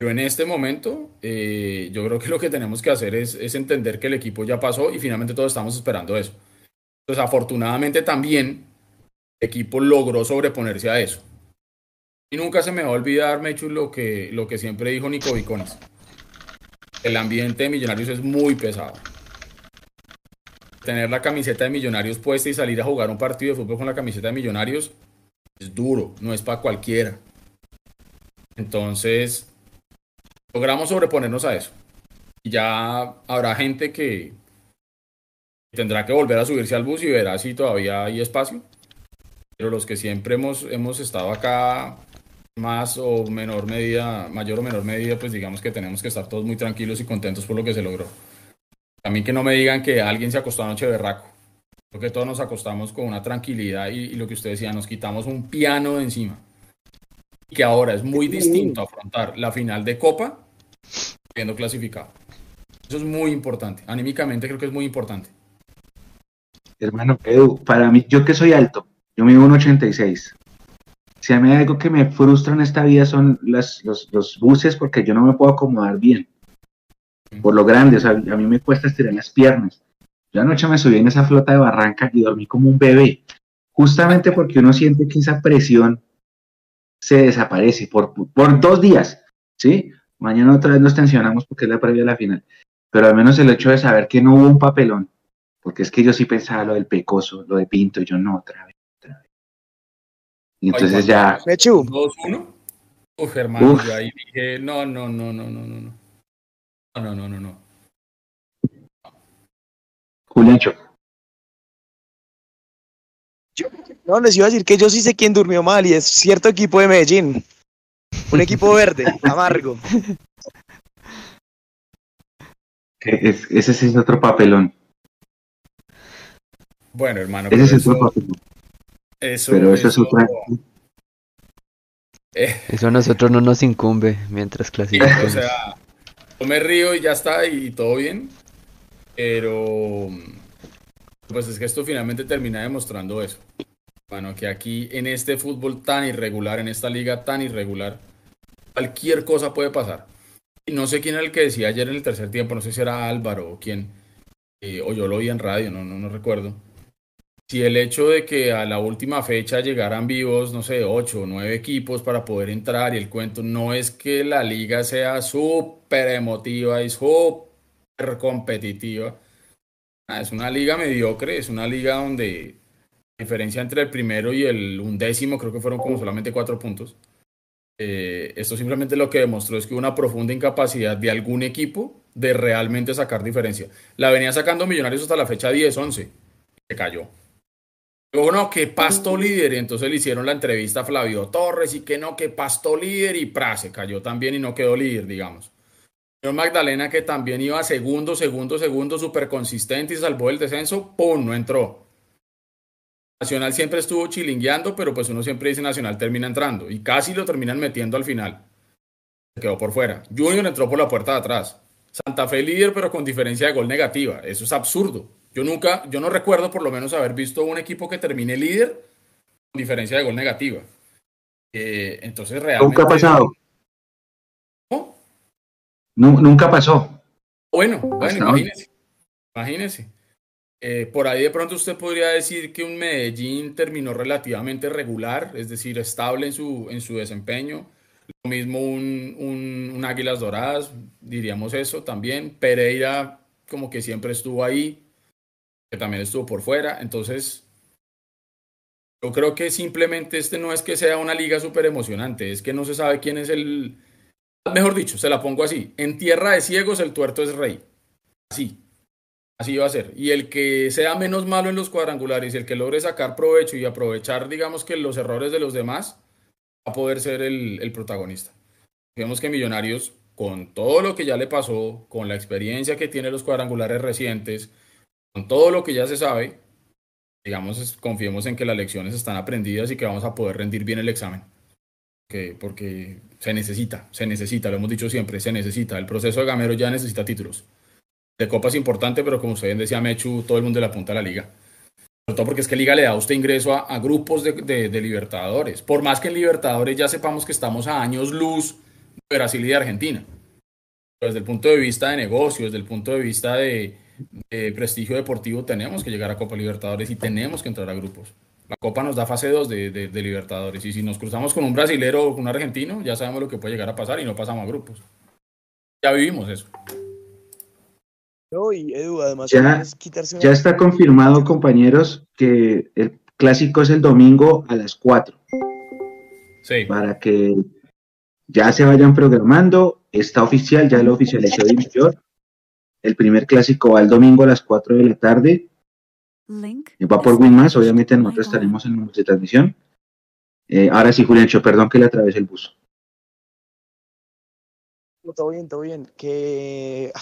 pero en este momento, eh, yo creo que lo que tenemos que hacer es, es, entender que el equipo ya pasó y finalmente todos estamos esperando eso. Entonces, afortunadamente también el equipo logró sobreponerse a eso. Y nunca se me va a olvidar, Mechu, lo que, lo que siempre dijo Nico Vicones. El ambiente de Millonarios es muy pesado. Tener la camiseta de Millonarios puesta y salir a jugar un partido de fútbol con la camiseta de Millonarios es duro, no es para cualquiera. Entonces, logramos sobreponernos a eso. Y ya habrá gente que tendrá que volver a subirse al bus y verá si todavía hay espacio. Pero los que siempre hemos, hemos estado acá, más o menor medida, mayor o menor medida, pues digamos que tenemos que estar todos muy tranquilos y contentos por lo que se logró. A mí que no me digan que alguien se acostó anoche berraco. Porque todos nos acostamos con una tranquilidad y, y lo que usted decía, nos quitamos un piano de encima. Y que ahora es muy distinto afrontar la final de Copa siendo clasificado. Eso es muy importante. Anímicamente creo que es muy importante. Hermano, Edu, para mí, yo que soy alto, yo mido un 86. Si a mí hay algo que me frustra en esta vida son los, los, buses porque yo no me puedo acomodar bien. Por lo grande, o sea, a mí me cuesta estirar las piernas. Yo anoche me subí en esa flota de barranca y dormí como un bebé. Justamente porque uno siente que esa presión se desaparece por, por dos días, ¿sí? Mañana otra vez nos tensionamos porque es la previa de la final. pero al menos el hecho de saber que no hubo un papelón, porque es que yo sí pensaba lo del Pecoso, lo de Pinto, yo no, otra vez, otra vez. Y entonces Ay, ya, Mechu, 2-1. Uf, hermano, Uf. yo ahí dije, no, no, no, no, no, no, no. No, no, no, no. Juliancho, no, les iba a decir que yo sí sé quién durmió mal y es cierto equipo de Medellín. Un equipo verde, [laughs] amargo. es- ese sí es otro papelón, Bueno, hermano, ese es otro eso, eso, pero eso es eso- otra, eh, Eso a nosotros no nos incumbe mientras Sí, clasificamos. o sea, yo me río y ya está y todo bien, pero pues es que esto finalmente termina demostrando eso. Bueno, que aquí en este fútbol tan irregular, en esta liga tan irregular, cualquier cosa puede pasar. Y no sé quién era el que decía ayer en el tercer tiempo, no sé si era Álvaro o quién, eh, o yo lo oí en radio, no, no, no recuerdo. Si el hecho de que a la última fecha llegaran vivos, no sé, ocho o nueve equipos para poder entrar y el cuento, no es que la liga sea súper emotiva y súper competitiva. Ah, Es una liga mediocre, es una liga donde la diferencia entre el primero y el undécimo creo que fueron como solamente cuatro puntos. Eh, esto simplemente lo que demostró es que hubo una profunda incapacidad de algún equipo de realmente sacar diferencia. La venía sacando Millonarios hasta la fecha 10-11, se cayó. Luego no, que Pasto líder, y entonces le hicieron la entrevista a Flavio Torres y que no, que Pasto líder y pra, se cayó también y no quedó líder, digamos. Señor Magdalena que también iba segundo, segundo, segundo, súper consistente y salvó el descenso, ¡pum! No entró. Nacional siempre estuvo chilingueando, pero pues uno siempre dice Nacional termina entrando y casi lo terminan metiendo al final. Se quedó por fuera. Junior entró por la puerta de atrás. Santa Fe líder, pero con diferencia de gol negativa. Eso es absurdo. Yo nunca, yo no recuerdo por lo menos haber visto un equipo que termine líder con diferencia de gol negativa. Eh, entonces realmente. nunca ha pasado, ¿No? Nu- nunca pasó, Bueno, bueno, imagínese. Imagínese. Eh, por ahí de pronto usted podría decir que un Medellín terminó relativamente regular, es decir, estable en su, en su desempeño. Lo mismo un, un, un Águilas Doradas, diríamos eso también. Pereira como que siempre estuvo ahí, que también estuvo por fuera. Entonces, yo creo que simplemente este no es que sea una liga súper emocionante, es que no se sabe quién es el... Mejor dicho, se la pongo así. En tierra de ciegos el tuerto es rey. Así. Así va a ser. Y el que sea menos malo en los cuadrangulares y el que logre sacar provecho y aprovechar, digamos que los errores de los demás, va a poder ser el, el protagonista. Vemos que Millonarios, con todo lo que ya le pasó, con la experiencia que tiene los cuadrangulares recientes, con todo lo que ya se sabe, digamos, confiemos en que las lecciones están aprendidas y que vamos a poder rendir bien el examen. Que, porque se necesita, se necesita, lo hemos dicho siempre, se necesita. El proceso de Gamero ya necesita títulos de Copa es importante, pero como usted bien decía, Mechu, todo el mundo le apunta a la Liga. Sobre todo porque es que Liga le da a usted ingreso a, a grupos de, de- de Libertadores. Por más que en Libertadores ya sepamos que estamos a años luz de Brasil y de Argentina. Pero desde el punto de vista de negocio, desde el punto de vista de, de prestigio deportivo, tenemos que llegar a Copa Libertadores y tenemos que entrar a grupos. La Copa nos da fase 2 de, de- de Libertadores. Y si nos cruzamos con un brasilero o con un argentino, ya sabemos lo que puede llegar a pasar y no pasamos a grupos. Ya vivimos eso. No, y Edu, además, Ya- es quitarse una- Ya está confirmado, compañeros, que el clásico es el domingo a las 4, Sí. para que ya se vayan programando. Está oficial, ya lo oficializó Di Mayor. El primer clásico va el domingo a las 4 de la tarde. Link Va por Winmas, obviamente nosotros estaremos en de transmisión. Eh, ahora sí, Juliancho, perdón que le atravesé el bus. Todo bien, todo bien. Que ah,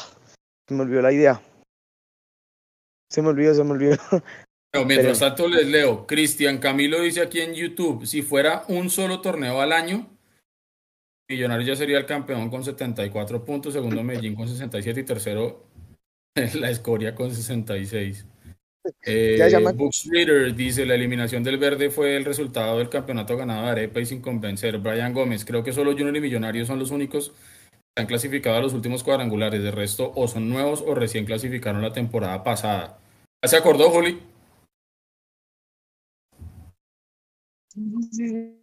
se me olvidó la idea. Se me olvidó, se me olvidó. [laughs] Pero mientras Pero- tanto les leo. Cristian Camilo dice aquí en YouTube, si fuera un solo torneo al año, Millonarios ya sería el campeón con 74 puntos, segundo Medellín con 67 y tercero [laughs] la Escoria con 66. Eh, Books Reader dice, la eliminación del verde fue el resultado del campeonato ganado de Arepa y sin convencer. Brian Gómez, creo que solo Junior y Millonarios son los únicos que han clasificado a los últimos cuadrangulares. De resto, o son nuevos o recién clasificaron la temporada pasada. ¿Ya se acordó, Juli? Sí,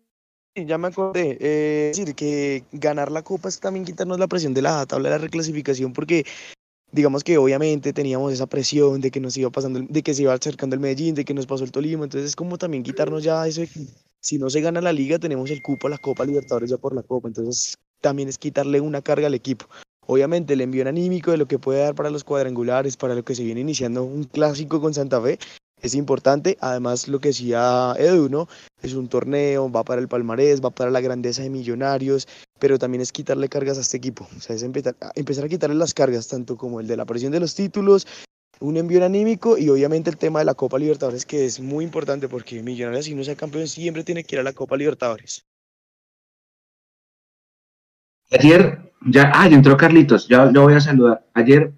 ya me acordé. Eh, es decir, que ganar la copa es también quitarnos la presión de la tabla de la reclasificación, porque digamos que obviamente teníamos esa presión de que nos iba pasando, de que se iba acercando el Medellín, de que nos pasó el Tolima, entonces es como también quitarnos ya eso si no se gana la liga tenemos el cupo a la Copa Libertadores ya por la Copa, entonces también es quitarle una carga al equipo. Obviamente el envío anímico de lo que puede dar para los cuadrangulares, para lo que se viene iniciando un clásico con Santa Fe, es importante. Además, lo que decía Edu, ¿no? Es un torneo, va para el palmarés, va para la grandeza de millonarios, pero también es quitarle cargas a este equipo. O sea, es empezar, empezar a quitarle las cargas, tanto como el de la presión de los títulos, un envío anímico y obviamente el tema de la Copa Libertadores, que es muy importante porque Millonarios, si no sea campeón, siempre tiene que ir a la Copa Libertadores. Ayer, ya, ah, ya entró Carlitos, ya lo voy a saludar. Ayer,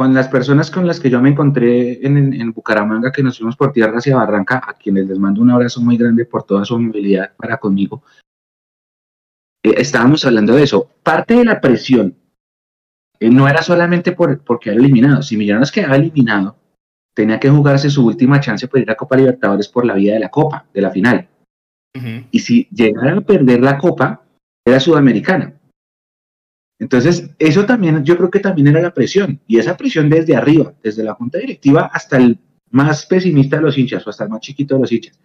con las personas con las que yo me encontré en, en Bucaramanga, que nos fuimos por tierra hacia Barranca, a quienes les mando un abrazo muy grande por toda su movilidad para conmigo, eh, estábamos hablando de eso. Parte de la presión eh, no era solamente por, porque era eliminado. Si Millonarios quedaba eliminado, tenía que jugarse su última chance para ir a Copa Libertadores por la vía de la Copa, de la final. Y si llegara a perder la Copa, era sudamericana. Entonces, eso también, yo creo que también era la presión, y esa presión desde arriba, desde la junta directiva hasta el más pesimista de los hinchas o hasta el más chiquito de los hinchas.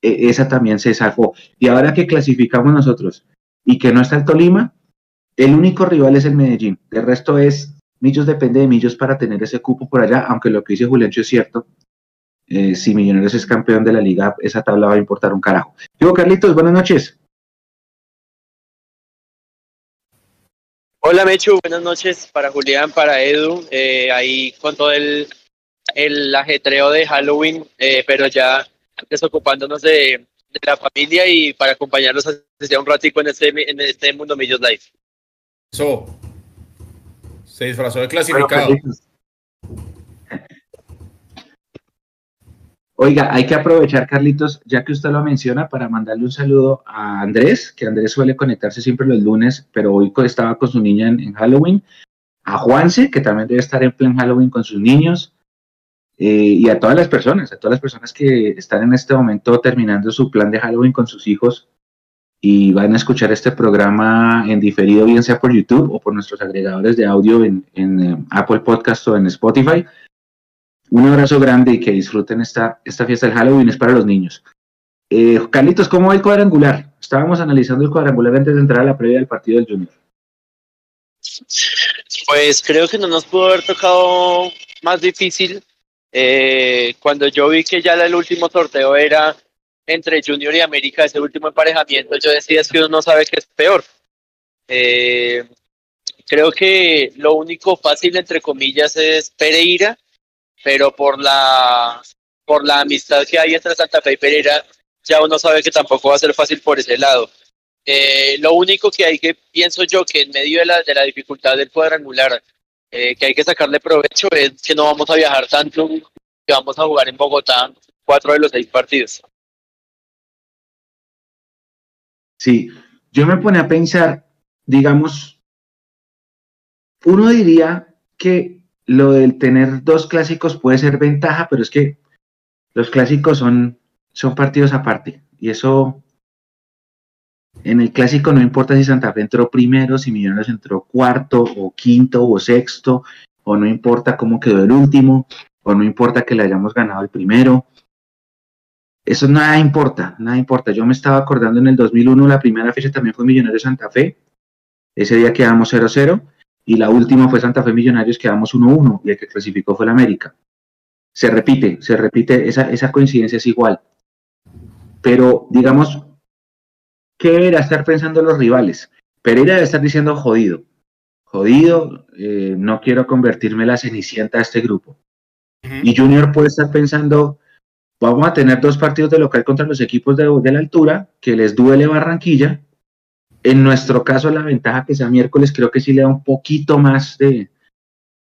E, esa también se sacó. Y ahora que clasificamos nosotros y que no está el Tolima, el único rival es el Medellín. El resto es, Millos depende de Millos para tener ese cupo por allá, aunque lo que dice Juliancho es cierto. Eh, si Millonarios es campeón de la liga, esa tabla va a importar un carajo. Digo, Carlitos, buenas noches. Hola Mechu, buenas noches para Julián, para Edu, eh, ahí con todo el, el ajetreo de Halloween, eh, pero ya desocupándonos de, de, la familia y para acompañarlos desde un ratico en este, en este Mundo Millos Live. Eso, se disfrazó de clasificado. Bueno, Oiga, hay que aprovechar, Carlitos, ya que usted lo menciona, para mandarle un saludo a Andrés, que Andrés suele conectarse siempre los lunes, pero hoy estaba con su niña en, Halloween. A Juanse, que también debe estar en plan Halloween con sus niños. Eh, y a todas las personas, a todas las personas que están en este momento terminando su plan de Halloween con sus hijos y van a escuchar este programa en diferido, bien sea por YouTube o por nuestros agregadores de audio en, eh, Apple Podcast o en Spotify un abrazo grande y que disfruten esta, esta fiesta del Halloween, es para los niños. Eh, Carlitos, ¿cómo va el cuadrangular? Estábamos analizando el cuadrangular antes de entrar a la previa del partido del Junior. Pues creo que no nos pudo haber tocado más difícil. Eh, cuando yo vi que ya el último sorteo era entre Junior y América, ese último emparejamiento, yo decía es que uno no sabe qué es peor. Eh, creo que lo único fácil, entre comillas, es Pereira, pero por la, por la amistad que hay entre Santa Fe y Pereira, ya uno sabe que tampoco va a ser fácil por ese lado. Eh, lo único que hay que, pienso yo, que en medio de la, de la dificultad del cuadrangular, eh, que hay que sacarle provecho es que no vamos a viajar tanto, que vamos a jugar en Bogotá cuatro de los seis partidos. Sí, yo me pone a pensar, digamos, uno diría que lo del tener dos clásicos puede ser ventaja, pero es que los clásicos son, son partidos aparte. Y eso, en el clásico no importa si Santa Fe entró primero, si Millonarios entró cuarto o quinto o sexto, o no importa cómo quedó el último, o no importa que le hayamos ganado el primero. Eso nada importa, nada importa. Yo me estaba acordando en el 2001, la primera fecha también fue Millonarios Santa Fe. Ese día quedamos 0-0 y la última fue Santa Fe Millonarios, quedamos 1-1 y el que clasificó fue el América. Se repite, se repite, esa, esa coincidencia es igual. Pero, digamos, ¿qué era estar pensando los rivales? Pereira debe estar diciendo jodido, jodido, eh, no quiero convertirme en la cenicienta de este grupo. Y Junior puede estar pensando, vamos a tener dos partidos de local contra los equipos de, de la altura, que les duele Barranquilla, en nuestro caso, la ventaja que sea miércoles creo que sí le da un poquito más de,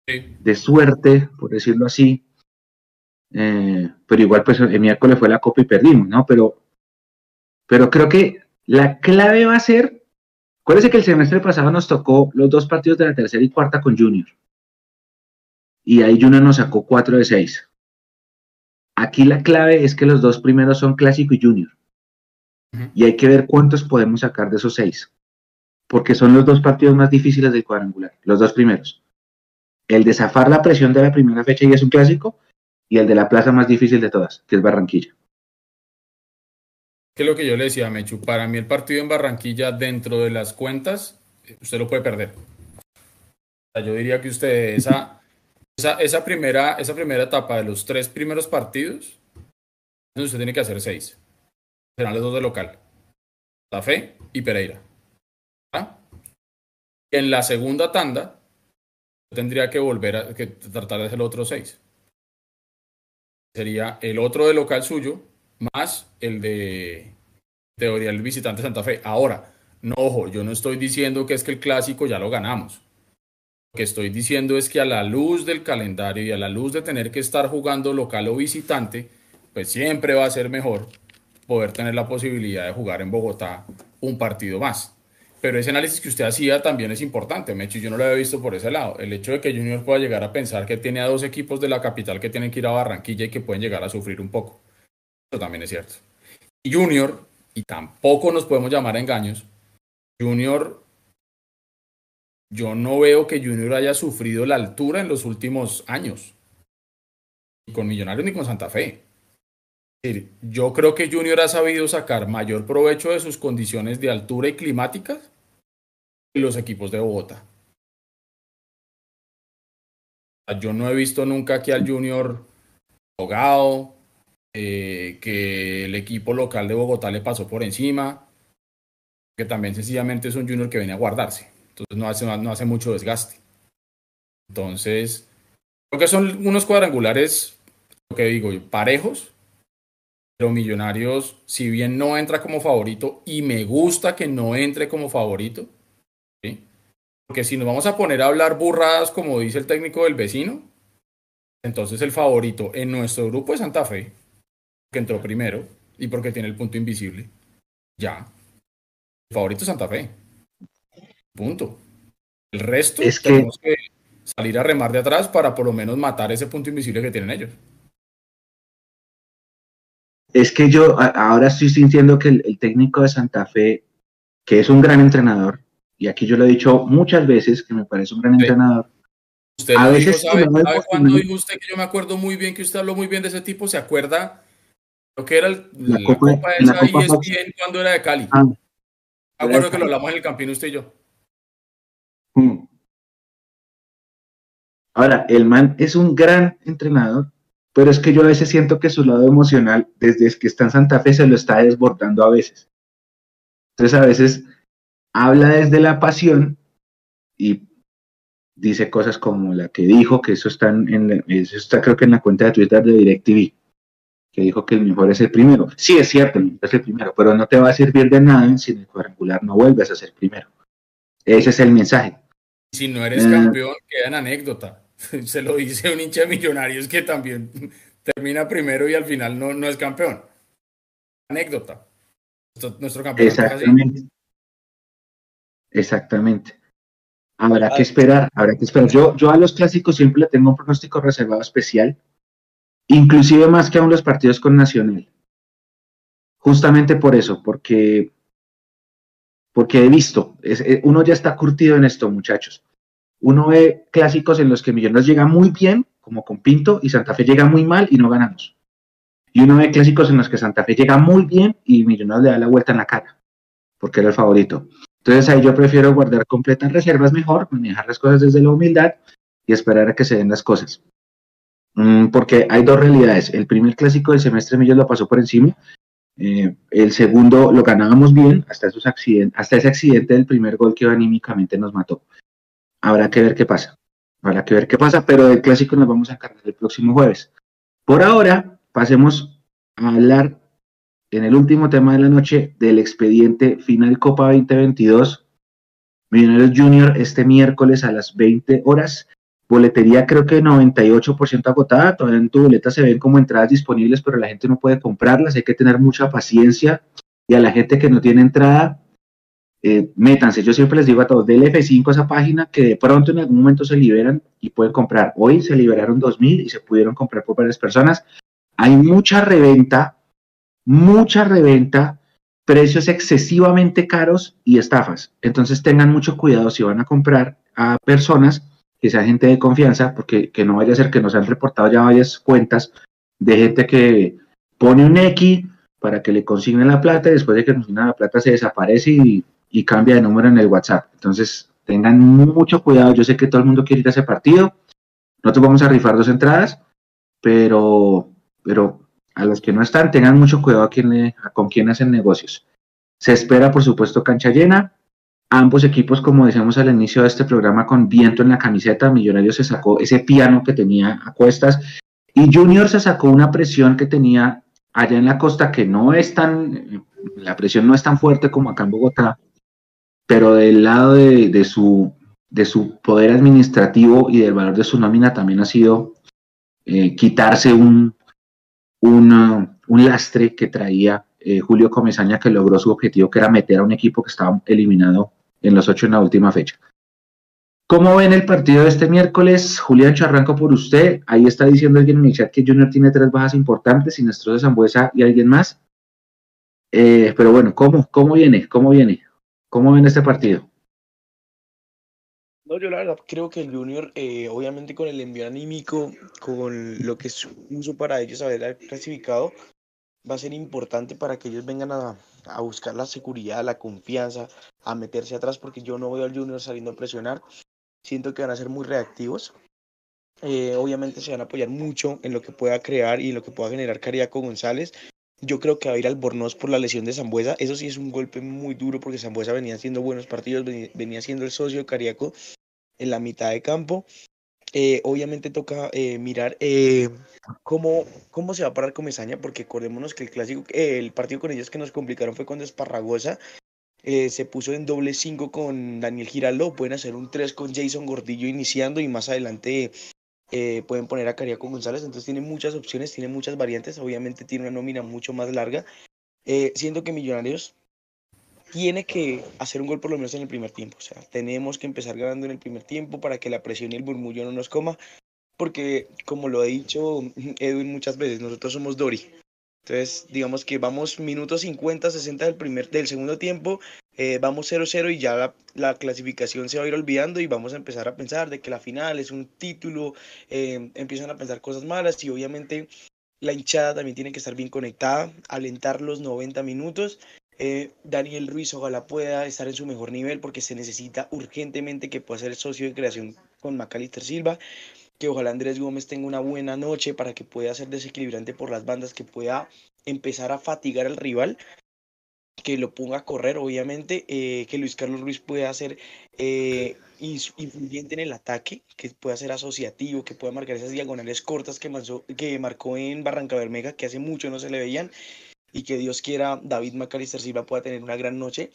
de suerte, por decirlo así. Eh, pero igual, pues el miércoles fue la copa y perdimos, ¿no? Pero, pero creo que la clave va a ser, acuérdense que el semestre pasado nos tocó los dos partidos de la tercera y cuarta con Junior. Y ahí Junior nos sacó cuatro de seis. Aquí la clave es que los dos primeros son Clásico y Junior. Y hay que ver cuántos podemos sacar de esos seis. Porque son los dos partidos más difíciles del cuadrangular, los dos primeros. el de zafar la presión de la primera fecha y es un clásico, y el de la plaza más difícil de todas, que es Barranquilla. Que es lo que yo le decía a Mechu, para mí el partido en Barranquilla dentro de las cuentas, usted lo puede perder. yo diría que usted esa, esa, esa, primera, esa primera etapa de los tres primeros partidos, usted tiene que hacer seis. Serán los dos de local. La Fe y Pereira. ¿Ah? En la segunda tanda, tendría que volver a que tratar de hacer el otro seis. Sería el otro de local suyo más el de teoría del visitante Santa Fe. Ahora, no, ojo, yo no estoy diciendo que es que el clásico ya lo ganamos. Lo que estoy diciendo es que a la luz del calendario y a la luz de tener que estar jugando local o visitante, pues siempre va a ser mejor poder tener la posibilidad de jugar en Bogotá un partido más. Pero ese análisis que usted hacía también es importante, Mecho, yo no lo había visto por ese lado. El hecho de que Junior pueda llegar a pensar que tiene a dos equipos de la capital que tienen que ir a Barranquilla y que pueden llegar a sufrir un poco. Eso también es cierto. Junior, y tampoco nos podemos llamar a engaños, Junior, yo no veo que Junior haya sufrido la altura en los últimos años. Ni con Millonarios ni con Santa Fe. Yo creo que Junior ha sabido sacar mayor provecho de sus condiciones de altura y climáticas que los equipos de Bogotá. Yo no he visto nunca aquí al Junior ahogado, eh, que el equipo local de Bogotá le pasó por encima, que también sencillamente es un Junior que viene a guardarse, entonces no hace, no hace mucho desgaste. Entonces, creo que son unos cuadrangulares, lo que digo, parejos, pero Millonarios, si bien no entra como favorito, y me gusta que no entre como favorito, porque si nos vamos a poner a hablar burradas, como dice el técnico del vecino, entonces el favorito en nuestro grupo es Santa Fe, que entró primero y porque tiene el punto invisible. Ya. El favorito es Santa Fe. Punto. El resto es tenemos que salir a remar de atrás para por lo menos matar ese punto invisible que tienen ellos es que yo ahora estoy sintiendo que el, técnico de Santa Fe, que es un gran entrenador, y aquí yo lo he dicho muchas veces, que me parece un gran entrenador. Usted a veces ¿sabe, cuando dijo usted que yo me acuerdo muy bien que usted habló muy bien de ese tipo? ¿Se acuerda lo que era la, copa, de esa ESPN cuando era de Cali? Ah, acuerdo que lo hablamos en el Campino usted y yo. Hmm. Ahora, el man es un gran entrenador, pero es que yo a veces siento que su lado emocional, desde que está en Santa Fe, se lo está desbordando a veces. Entonces a veces habla desde la pasión y dice cosas como la que dijo, que eso está, en, eso está creo que en la cuenta de Twitter de DirecTV, que dijo que el mejor es el primero. Sí, es cierto, el mejor es el primero, pero no te va a servir de nada si en el cuadrangular no vuelves a ser primero. Ese es el mensaje. Si no eres campeón, queda en anécdota. [laughs] se lo dice un hincha de millonarios que también termina primero y al final no, no es campeón. Anécdota. Nuestro campeón. Exactamente. Exactamente. Habrá que esperar, habrá que esperar. Yo, yo a los clásicos siempre tengo un pronóstico reservado especial, inclusive más que a los partidos con Nacional. Justamente por eso, porque, porque he visto, eh, uno ya está curtido en esto, muchachos. Uno ve clásicos en los que Millonarios llega muy bien, como con Pinto, y Santa Fe llega muy mal y no ganamos. Y uno ve clásicos en los que Santa Fe llega muy bien y Millonarios le da la vuelta en la cara, porque era el favorito. Entonces ahí yo prefiero guardar completas reservas mejor, manejar las cosas desde la humildad y esperar a que se den las cosas. Mm, porque hay dos realidades. El primer clásico del semestre Millonarios lo pasó por encima. Eh, el segundo lo ganábamos bien hasta, esos accidentes, hasta ese accidente del primer gol que anímicamente nos mató habrá que ver qué pasa. Habrá que ver qué pasa, pero del clásico nos vamos a encargar el próximo jueves. Por ahora, pasemos a hablar en el último tema de la noche del expediente final Copa 2022. Millonarios Junior este miércoles a las 20 horas. Boletería creo que 98% agotada. Todavía en tu boleta se ven como entradas disponibles, pero la gente no puede comprarlas. Hay que tener mucha paciencia. Y a la gente que no tiene entrada, eh, métanse, yo siempre les digo a todos, del F5 esa página que de pronto en algún momento se liberan y pueden comprar. Hoy se liberaron 2.000 y se pudieron comprar por varias personas. Hay mucha reventa, mucha reventa, precios excesivamente caros y estafas. Entonces tengan mucho cuidado si van a comprar a personas que sea gente de confianza, porque que no vaya a ser que nos han reportado ya varias cuentas de gente que pone un X para que le consignen la plata y después de que consignen la plata se desaparece y, y cambia de número en el WhatsApp. Entonces, tengan mucho cuidado. Yo sé que todo el mundo quiere ir a ese partido. Nosotros vamos a rifar dos entradas, pero, pero a los que no están, tengan mucho cuidado con quién hacen negocios. Se espera, por supuesto, cancha llena. Ambos equipos, como decíamos al inicio de este programa, con viento en la camiseta, Millonarios se sacó ese piano que tenía a cuestas y Junior se sacó una presión que tenía allá en la costa que no es tan, la presión no es tan fuerte como acá en Bogotá, pero del lado de, su, de su poder administrativo y del valor de su nómina también ha sido eh, quitarse un, un, un lastre que traía eh, Julio Comesaña que logró su objetivo, que era meter a un equipo que estaba eliminado en los ocho en la última fecha. ¿Cómo ven el partido de este miércoles? Julián, arranco por usted. Ahí está diciendo alguien en el chat que Junior tiene tres bajas importantes, Sinestro de Zambuesa y alguien más. Eh, pero bueno, ¿cómo, ¿cómo viene? ¿Cómo viene? ¿Cómo ven este partido? No, yo la verdad creo que el Junior, eh, obviamente con el envío anímico, con lo que es uso para ellos haber clasificado, va a ser importante para que ellos vengan a, a, buscar la seguridad, la confianza, a meterse atrás, porque yo no veo al Junior saliendo a presionar. Siento que van a ser muy reactivos. Eh, obviamente se van a apoyar mucho en lo que pueda crear y en lo que pueda generar Cariaco González. Yo creo que va a ir al Bornos por la lesión de Zambuesa. Eso sí es un golpe muy duro porque Zambuesa venía haciendo buenos partidos, venía siendo el socio de Cariaco en la mitad de campo. Eh, obviamente toca eh, mirar eh, cómo, cómo se va a parar Comesaña, porque acordémonos que el clásico, el partido con ellos que nos complicaron fue cuando Esparragosa se puso en doble 5 con Daniel Giraldo, pueden hacer un 3 con Jason Gordillo iniciando y más adelante pueden poner a Cariaco González, entonces tiene muchas opciones, tiene muchas variantes, obviamente tiene una nómina mucho más larga, siendo que Millonarios tiene que hacer un gol por lo menos en el primer tiempo. O sea, tenemos que empezar ganando en el primer tiempo para que la presión y el murmullo no nos coma. Porque, como lo ha dicho Edwin muchas veces, nosotros somos Dori. Entonces, digamos que vamos minutos 50, 60 del, primer, del segundo tiempo, eh, vamos 0-0 y ya la, la, clasificación se va a ir olvidando y vamos a empezar a pensar de que la final es un título, eh, empiezan a pensar cosas malas y obviamente la hinchada también tiene que estar bien conectada, alentar los 90 minutos. Eh, Daniel Ruiz ojalá pueda estar en su mejor nivel porque se necesita urgentemente que pueda ser socio de creación con Macalister Silva, que ojalá Andrés Gómez tenga una buena noche para que pueda ser desequilibrante por las bandas, que pueda empezar a fatigar al rival, que lo ponga a correr obviamente, eh, que Luis Carlos Ruiz pueda ser eh, influyente en el ataque, que pueda ser asociativo, que pueda marcar esas diagonales cortas que, que marcó en Barranca Bermeja, que hace mucho no se le veían y que Dios quiera David McAllister Silva pueda tener una gran noche.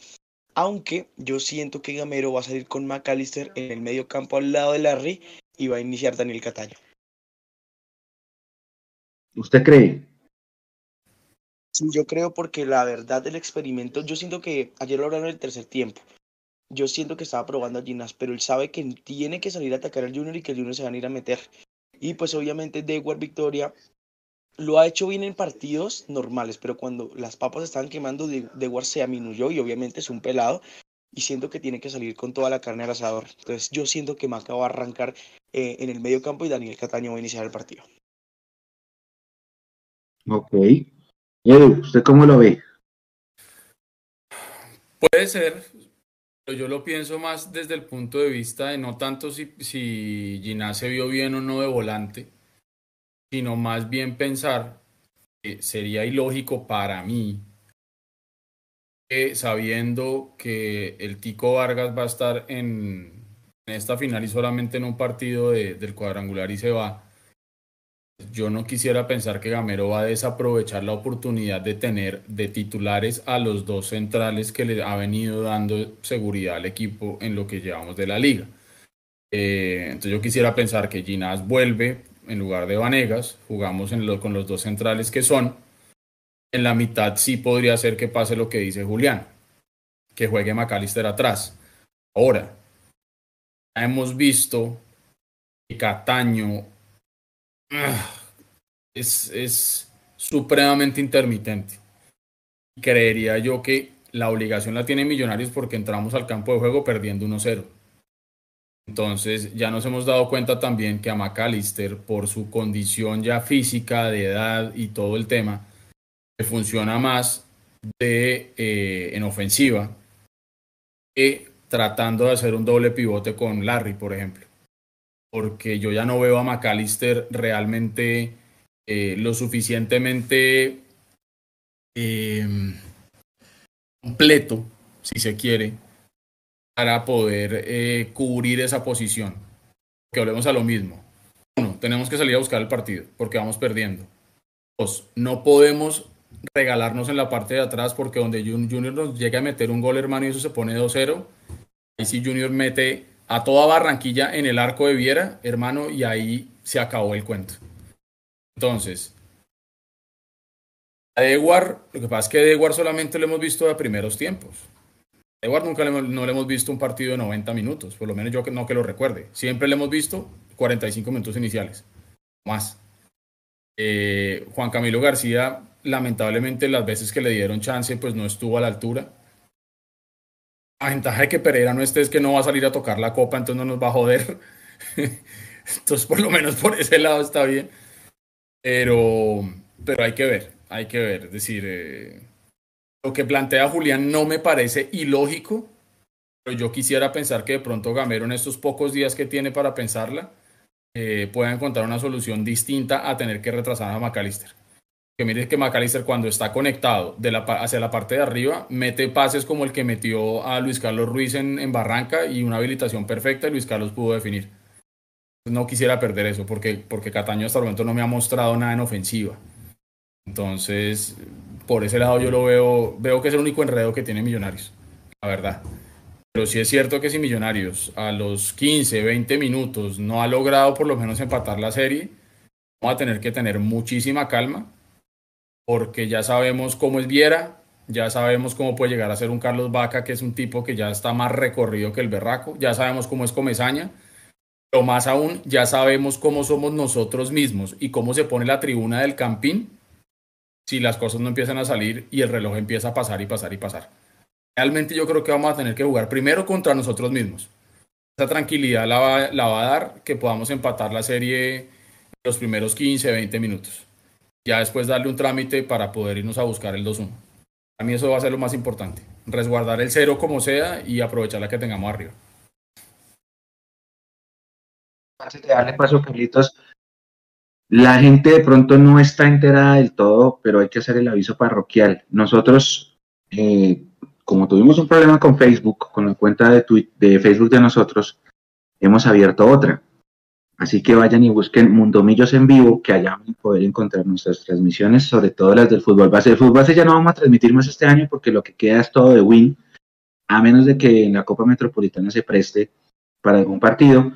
Aunque yo siento que Gamero va a salir con McAllister en el medio campo al lado de Larry y va a iniciar Daniel Cataño. ¿Usted cree? Sí, yo creo porque la verdad del experimento, yo siento que ayer lo hablaron en el tercer tiempo. Yo siento que estaba probando a Ginas, pero él sabe que tiene que salir a atacar al Junior y que el Junior se van a ir a meter. Y pues obviamente Dewar Victoria lo ha hecho bien en partidos normales, pero cuando las papas estaban quemando, de, de se aminuyó y obviamente es un pelado y siento que tiene que salir con toda la carne al asador. Entonces yo siento que Maca va a arrancar eh, en el medio campo y Daniel Cataño va a iniciar el partido. Ok. Edu, ¿usted cómo lo ve? Puede ser, pero yo lo pienso más desde el punto de vista de no tanto si, si Ginás se vio bien o no de volante, sino más bien pensar que sería ilógico para mí sabiendo que el Tico Vargas va a estar en, esta final y solamente en un partido de, del cuadrangular y se va, yo no quisiera pensar que Gamero va a desaprovechar la oportunidad de tener de titulares a los dos centrales que le ha venido dando seguridad al equipo en lo que llevamos de la liga. Eh, entonces yo quisiera pensar que Ginás vuelve en lugar de Vanegas, jugamos con los dos centrales que son. En la mitad sí podría ser que pase lo que dice Julián, que juegue McAllister atrás. Ahora, hemos visto que Cataño ah, es, es supremamente intermitente. Creería yo que la obligación la tiene Millonarios porque entramos al campo de juego perdiendo 1-0. Entonces ya nos hemos dado cuenta también que a McAllister, por su condición ya física, de edad y todo el tema, le funciona más de, eh, en ofensiva que tratando de hacer un doble pivote con Larry, por ejemplo. Porque yo ya no veo a McAllister realmente eh, lo suficientemente em, completo, si se quiere, para poder eh, cubrir esa posición. Que volvemos a lo mismo. Uno, tenemos que salir a buscar el partido porque vamos perdiendo. Dos, no podemos regalarnos en la parte de atrás porque donde Junior nos llega a meter un gol, hermano, y eso se pone 2-0. Ahí sí Junior mete a toda Barranquilla en el arco de Viera, hermano, y ahí se acabó el cuento. Entonces, a Edward, lo que pasa es que a Edward solamente lo hemos visto a primeros tiempos. A Edward nunca le no le hemos visto un partido de 90 minutos, por lo menos yo no que lo recuerde. Siempre le hemos visto 45 minutos iniciales, más. Eh, Juan Camilo García, lamentablemente las veces que le dieron chance, pues no estuvo a la altura. La ventaja de que Pereira no esté es que no va a salir a tocar la copa, entonces no nos va a joder. [laughs] entonces, por lo menos por ese lado está bien. Pero, pero hay que ver, hay que ver. Es decir, eh, lo que plantea Julián no me parece ilógico, pero yo quisiera pensar que de pronto Gamero en estos pocos días que tiene para pensarla eh, pueda encontrar una solución distinta a tener que retrasar a McAllister. Que mire que McAllister cuando está conectado de la, hacia la parte de arriba mete pases como el que metió a Luis Carlos Ruiz en, en Barranca y una habilitación perfecta y Luis Carlos pudo definir no quisiera perder eso porque, porque Cataño hasta el momento no me ha mostrado nada en ofensiva. Entonces, por ese lado yo lo veo, veo que es el único enredo que tiene Millonarios, la verdad. Pero sí es cierto que si Millonarios a los 15, 20 minutos no ha logrado por lo menos empatar la serie, vamos a tener que tener muchísima calma porque ya sabemos cómo es Viera, ya sabemos cómo puede llegar a ser un Carlos Vaca, que es un tipo que ya está más recorrido que el berraco, ya sabemos cómo es Comezaña pero más aún, ya sabemos cómo somos nosotros mismos y cómo se pone la tribuna del campín si las cosas no empiezan a salir y el reloj empieza a pasar y pasar y pasar. Realmente yo creo que vamos a tener que jugar primero contra nosotros mismos. Esa tranquilidad la va, la va a dar que podamos empatar la serie los primeros 15, 20 minutos. Ya después darle un trámite para poder irnos a buscar el 2-1. A mí eso va a ser lo más importante. Resguardar el cero como sea y aprovechar la que tengamos arriba antes de darle paso, la gente de pronto no está enterada del todo, pero hay que hacer el aviso parroquial. Nosotros, eh, como tuvimos un problema con Facebook, con la cuenta de, de Facebook de nosotros, hemos abierto otra. Así que vayan y busquen Mundomillos en vivo, que allá van a poder encontrar nuestras transmisiones, sobre todo las del fútbol base. El fútbol base ya no vamos a transmitir más este año porque lo que queda es todo de win, a menos de que en la Copa Metropolitana se preste para algún partido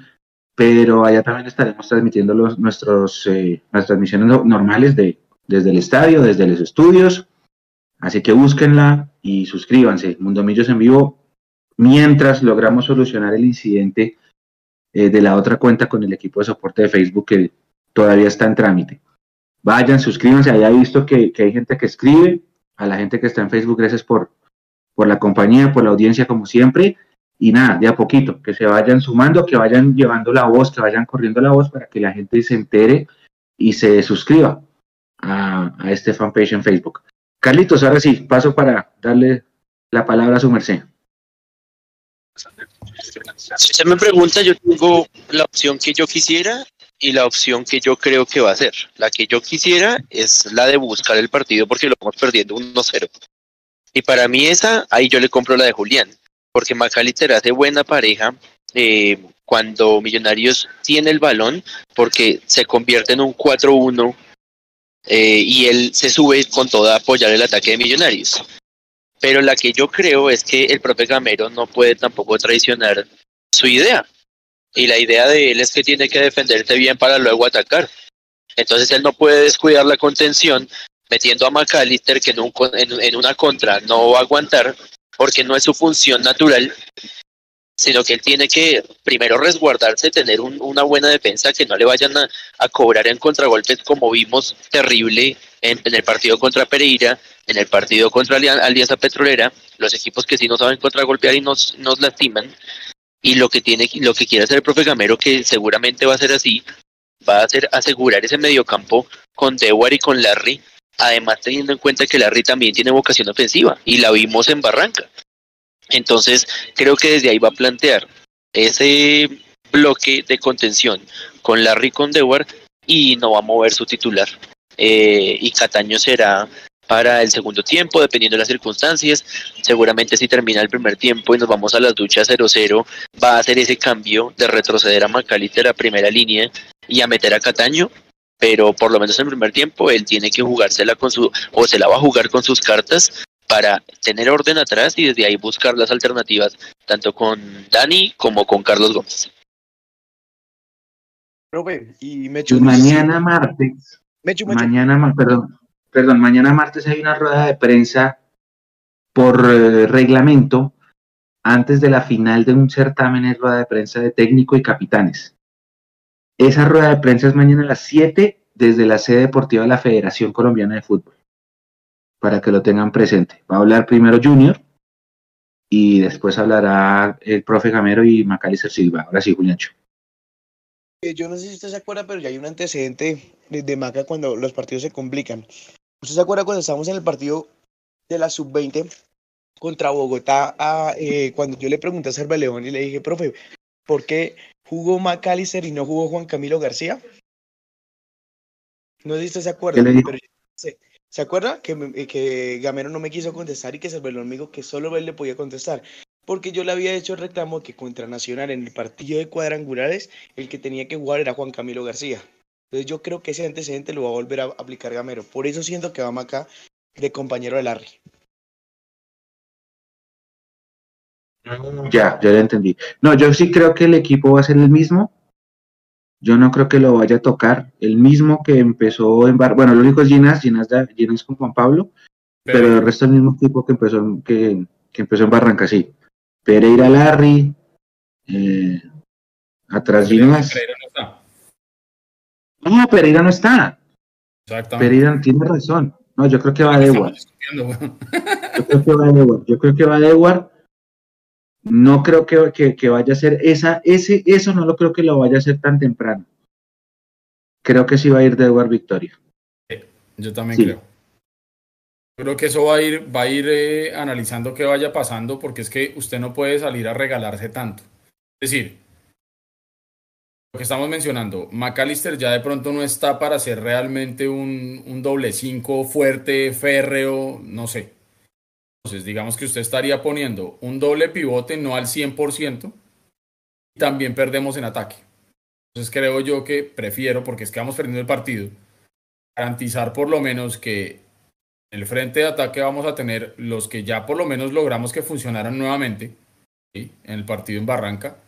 pero allá también estaremos transmitiendo los, nuestros, eh, las transmisiones normales de, desde el estadio, desde los estudios. Así que búsquenla y suscríbanse. Mundo Millos en vivo, mientras logramos solucionar el incidente eh, de la otra cuenta con el equipo de soporte de Facebook que todavía está en trámite. Vayan, suscríbanse. He visto que, que hay gente que escribe. A la gente que está en Facebook, gracias por, por la compañía, por la audiencia, como siempre y nada, de a poquito, que se vayan sumando, que vayan llevando la voz, que vayan corriendo la voz para que la gente se entere y se suscriba a, este fanpage en Facebook. Carlitos, ahora sí, paso para darle la palabra a su merced. Si usted me pregunta, yo tengo la opción que yo quisiera y la opción que yo creo que va a ser. La que yo quisiera es la de buscar el partido porque lo vamos perdiendo 1-0. Y para mí esa, ahí yo le compro la de Julián porque McAllister hace buena pareja eh, cuando Millonarios tiene el balón, porque se convierte en un 4-1 eh, y él se sube con toda a apoyar el ataque de Millonarios. Pero la que yo creo es que el propio Gamero no puede tampoco traicionar su idea. Y la idea de él es que tiene que defenderse bien para luego atacar. Entonces él no puede descuidar la contención metiendo a McAllister que en, en una contra no va a aguantar porque no es su función natural, sino que él tiene que primero resguardarse, tener una buena defensa, que no le vayan a, cobrar en contragolpes como vimos terrible en, el partido contra Pereira, en el partido contra Alianza Petrolera, los equipos que sí no saben contragolpear y nos, nos lastiman. Y lo que tiene, lo que quiere hacer el profe Gamero, que seguramente va a ser así, va a ser asegurar ese mediocampo con Dewar y con Larry, además teniendo en cuenta que Larry también tiene vocación ofensiva y la vimos en Barranca. Entonces, creo que desde ahí va a plantear ese bloque de contención con Larry con Dewar y no va a mover su titular. Eh, y Cataño será para el segundo tiempo, dependiendo de las circunstancias. Seguramente si termina el primer tiempo y nos vamos a las duchas 0-0, va a hacer ese cambio de retroceder a Macalister a primera línea y a meter a Cataño. Pero por lo menos en el primer tiempo él tiene que jugársela con su, o se la va a jugar con sus cartas para tener orden atrás y desde ahí buscar las alternativas, tanto con Dani como con Carlos Gómez. y me mañana martes, mañana, perdón, perdón, mañana martes hay una rueda de prensa por eh, reglamento antes de la final de un certamen es rueda de prensa de técnico y capitanes. Esa rueda de prensa es mañana a las 7 desde la sede deportiva de la Federación Colombiana de Fútbol, para que lo tengan presente. Va a hablar primero Junior y después hablará el profe Gamero y Macalister Silva. Ahora sí, Juliancho. Eh, yo no sé si usted se acuerda, pero ya hay un antecedente de Maca cuando los partidos se complican. ¿Usted se acuerda cuando estábamos en el partido de la sub-20 contra Bogotá? Eh, cuando yo le pregunté a Serva León y le dije, profe, ¿por qué jugó McAllister y no jugó Juan Camilo García? No sé si usted se acuerda, pero ¿se, ¿se acuerda que, que Gamero no me quiso contestar y que Cervelón me dijo que solo él le podía contestar? Porque yo le había hecho el reclamo que contra Nacional en el partido de cuadrangulares el que tenía que jugar era Juan Camilo García. Entonces yo creo que ese antecedente lo va a volver a aplicar Gamero. Por eso siento que vamos acá de compañero de Larry. Ya, ya lo entendí. No, yo sí creo que el equipo va a ser el mismo. Yo no creo que lo vaya a tocar. El mismo que empezó en Bar. Bueno, lo único es Ginas, Ginas, Ginas con Juan Pablo. Pero, el resto es el mismo equipo que empezó, que, que empezó en Barranca, sí. Pereira Larry. Eh, atrás Ginas. No, Pereira no está. Exactamente. Pereira tiene razón. No, yo creo que va a Dewar. Yo creo que va a Dewar. Yo creo que va a Dewar. No creo que, que, vaya a ser esa, ese, eso no lo creo que lo vaya a hacer tan temprano. Creo que sí va a ir Dewar Victoria. yo también creo. Creo que eso va a ir, va a ir eh, analizando qué vaya pasando, porque es que usted no puede salir a regalarse tanto. Es decir, lo que estamos mencionando, McAllister ya de pronto no está para ser realmente un, doble cinco fuerte, férreo, no sé. Entonces, digamos que usted estaría poniendo un doble pivote no al 100%, y también perdemos en ataque. Entonces creo yo que prefiero, porque es que vamos perdiendo el partido, garantizar por lo menos que en el frente de ataque vamos a tener los que ya por lo menos logramos que funcionaran nuevamente en el partido en Barranca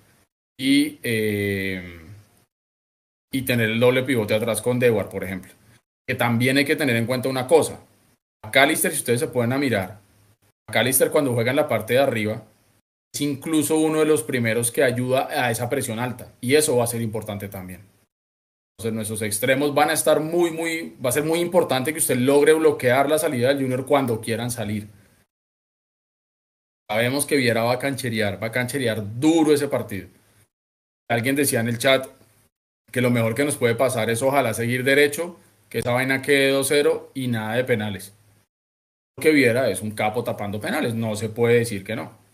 y eh, y tener el doble pivote atrás con Dewar, por ejemplo. Que también hay que tener en cuenta una cosa. McAllister, si ustedes se pueden a mirar, McAllister cuando juega en la parte de arriba es incluso uno de los primeros que ayuda a esa presión alta. Y eso va a ser importante también. Entonces nuestros extremos van a estar muy, muy, va a ser muy importante que usted logre bloquear la salida del Junior cuando quieran salir. Sabemos que Viera va a cancherear, va a cancherear duro ese partido. Alguien decía en el chat, que lo mejor que nos puede pasar es ojalá seguir derecho, que esa vaina quede 2-0 y nada de penales. Que viera es un capo tapando penales, no se puede decir que no.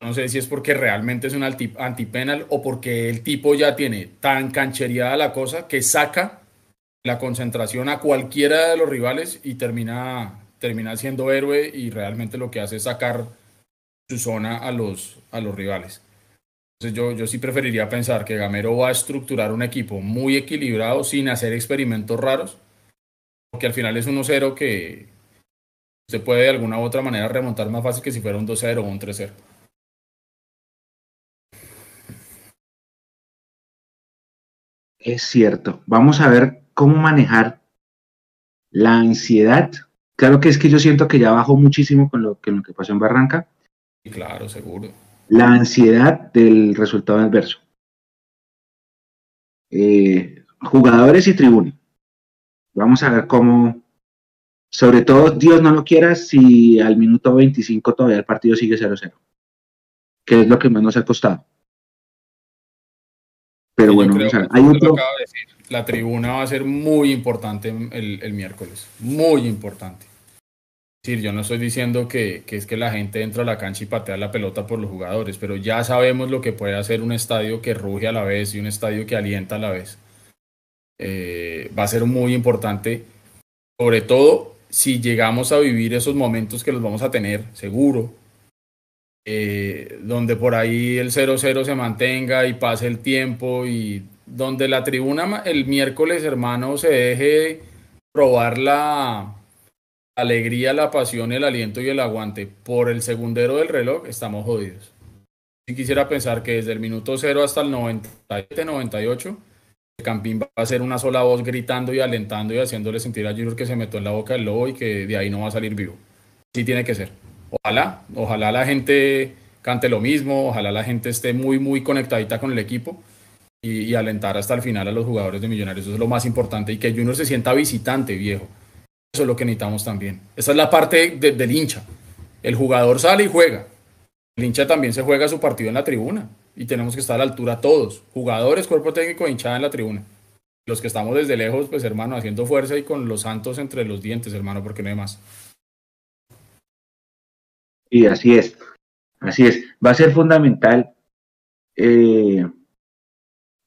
No sé si es porque realmente es un antipenal o porque el tipo ya tiene tan canchereada la cosa que saca la concentración a cualquiera de los rivales y termina, termina siendo héroe y realmente lo que hace es sacar su zona a los, a los rivales. Entonces yo, yo sí preferiría pensar que Gamero va a estructurar un equipo muy equilibrado sin hacer experimentos raros, porque al final es 1-0 que se puede de alguna u otra manera remontar más fácil que si fuera un 2-0 o un 3-0. Es cierto. Vamos a ver cómo manejar la ansiedad. Claro que es que yo siento que ya bajó muchísimo con lo, que pasó en Barranca. Claro, seguro la ansiedad del resultado adverso. Eh, jugadores y tribuna. Vamos a ver cómo, sobre todo, Dios no lo quiera si al minuto 25 todavía el partido sigue 0-0. que es lo que más nos ha costado. Pero Sí, bueno, hay otro, de decir. La tribuna va a ser muy importante el, el miércoles. Muy importante. Es decir, yo no estoy diciendo que, que es que la gente entra a la cancha y patea la pelota por los jugadores, pero ya sabemos lo que puede hacer un estadio que ruge a la vez y un estadio que alienta a la vez. Eh, va a ser muy importante, sobre todo si llegamos a vivir esos momentos que los vamos a tener, seguro, eh, donde por ahí el 0-0 se mantenga y pase el tiempo y donde la tribuna el miércoles, hermano, se deje probar la alegría, la pasión, el aliento y el aguante por el segundero del reloj, estamos jodidos. Si quisiera pensar que desde el minuto 0 hasta el 97, 98, el Campín va a ser una sola voz gritando y alentando y haciéndole sentir a Junior que se metió en la boca del lobo y que de ahí no va a salir vivo. Sí tiene que ser. Ojalá, ojalá la gente cante lo mismo, ojalá la gente esté muy, muy conectadita con el equipo y, alentar hasta el final a los jugadores de Millonarios. Eso es lo más importante y que Junior se sienta visitante, viejo. Eso es lo que necesitamos también. Esa es la parte de- del hincha. El jugador sale y juega. El hincha también se juega su partido en la tribuna y tenemos que estar a la altura todos, jugadores, cuerpo técnico hinchada en la tribuna. Los que estamos desde lejos, pues hermano, haciendo fuerza y con los santos entre los dientes, hermano, porque no hay más. y así es, así es, va a ser fundamental eh,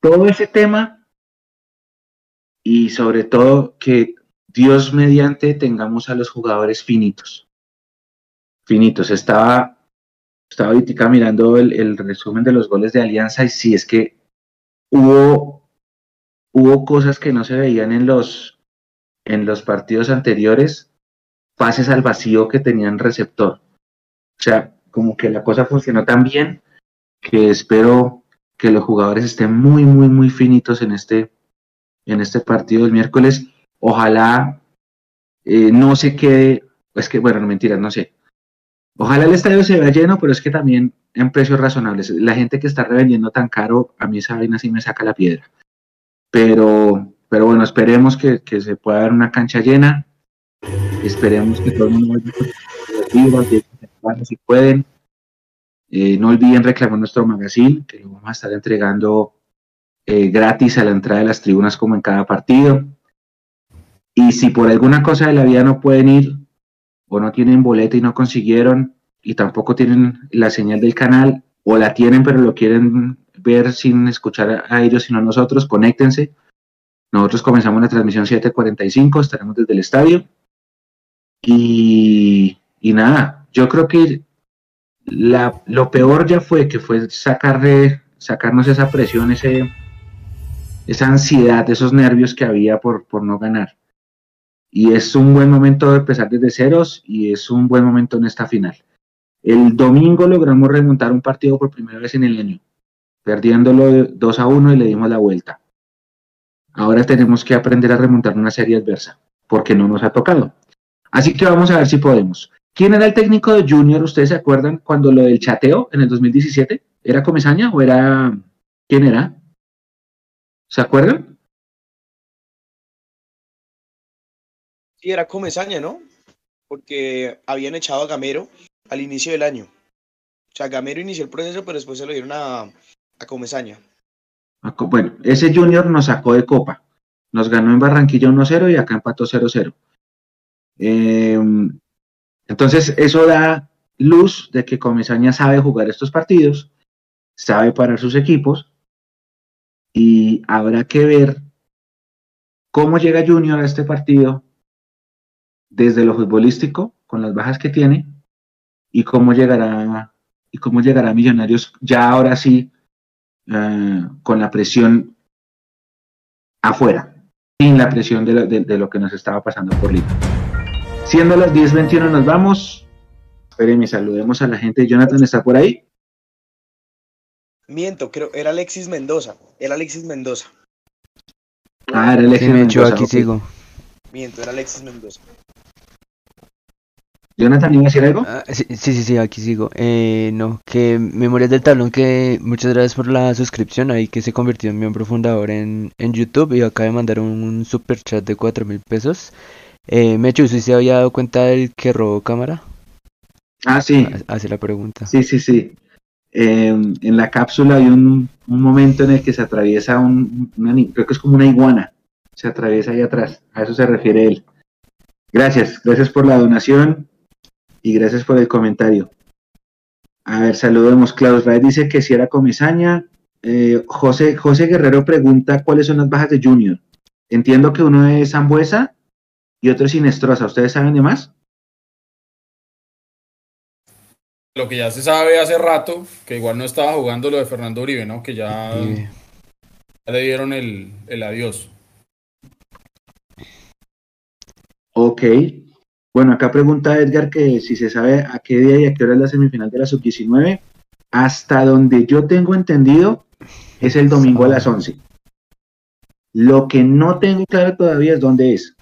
todo ese tema y sobre todo que Dios mediante tengamos a los jugadores finitos. Finitos. Estaba, estaba ahorita mirando el, resumen de los goles de Alianza y sí es que hubo, hubo cosas que no se veían en los, en los partidos anteriores, pases al vacío que tenían receptor. O sea, como que la cosa funcionó tan bien que espero que los jugadores estén muy, muy, muy finitos en este, en este partido del miércoles. Ojalá eh, no se quede, es que, bueno, no mentiras, no sé. Ojalá el estadio se vea lleno, pero es que también en precios razonables. La gente que está revendiendo tan caro, a mí esa vaina sí me saca la piedra. Pero, pero bueno, esperemos que, que se pueda dar una cancha llena. Esperemos que todo el mundo vaya de- si pueden. Eh, no olviden reclamar nuestro magazine, que lo vamos a estar entregando eh, gratis a la entrada de las tribunas como en cada partido. Y si por alguna cosa de la vida no pueden ir o no tienen boleta y no consiguieron y tampoco tienen la señal del canal o la tienen pero lo quieren ver sin escuchar a ellos sino a nosotros, conéctense. Nosotros comenzamos la transmisión 7:45, estaremos desde el estadio. Y, y nada, yo creo que la, lo peor ya fue que fue sacarle, sacarnos esa presión, ese, esa ansiedad, esos nervios que había por, por no ganar. Y es un buen momento de empezar desde ceros y es un buen momento en esta final. El domingo logramos remontar un partido por primera vez en el año, perdiéndolo 2 a 1 y le dimos la vuelta. Ahora tenemos que aprender a remontar una serie adversa, porque no nos ha tocado. Así que vamos a ver si podemos. ¿Quién era el técnico de Junior? ¿Ustedes se acuerdan cuando lo del chateo en el 2017? ¿Era Comesaña o era... ¿Quién era? ¿Se acuerdan? Sí, era Comesaña, ¿no? Porque habían echado a Gamero al inicio del año. O sea, Gamero inició el proceso, pero después se lo dieron a, a Comesaña. Co- Bueno, ese Junior nos sacó de copa. Nos ganó en Barranquilla 1-0 y acá empató 0-0. Eh, entonces, eso da luz de que Comesaña sabe jugar estos partidos, sabe parar sus equipos y habrá que ver cómo llega Junior a este partido desde lo futbolístico, con las bajas que tiene, y cómo llegará, y cómo llegará Millonarios ya ahora sí eh, con la presión afuera, sin la presión de lo, de- de lo que nos estaba pasando por liga. Siendo las 10.21 nos vamos. Espérenme, saludemos a la gente. Jonathan está por ahí. Miento, creo, era Alexis Mendoza. Era Alexis Mendoza. Ah, era Alexis Sí, Mendoza, aquí ok. sigo. Miento, era Alexis Mendoza. Jonathan, ¿iba a decir algo? Ah, sí, sí, sí, aquí sigo. Eh, no, que Memorias del Tablón, que muchas gracias por la suscripción, ahí que se convirtió en miembro fundador en, en YouTube y acaba de mandar un, super chat de cuatro mil pesos. Eh, Mecho, ¿usted se había dado cuenta del que robó cámara? Ah, sí, Ha- Hace la pregunta. sí, sí, sí. em, en la cápsula hay un, un, momento en el que se atraviesa un, una, creo que es como una iguana, se atraviesa ahí atrás, a eso se refiere él. Gracias, gracias por la donación y gracias por el comentario. A ver, saludemos. Klaus Raed dice que si era comisaña. Eh, José, José Guerrero pregunta cuáles son las bajas de Junior. Entiendo que uno es Zambuesa y otro es Sinestrosa. ¿Ustedes saben de más? Lo que ya se sabe hace rato, que igual no estaba jugando lo de Fernando Uribe, ¿no? Que ya, sí. ya le dieron el, el adiós. Ok. Bueno, acá pregunta Edgar que si se sabe a qué día y a qué hora es la semifinal de la sub-19. Hasta donde yo tengo entendido es el domingo a las 11. Lo que no tengo claro todavía es dónde es,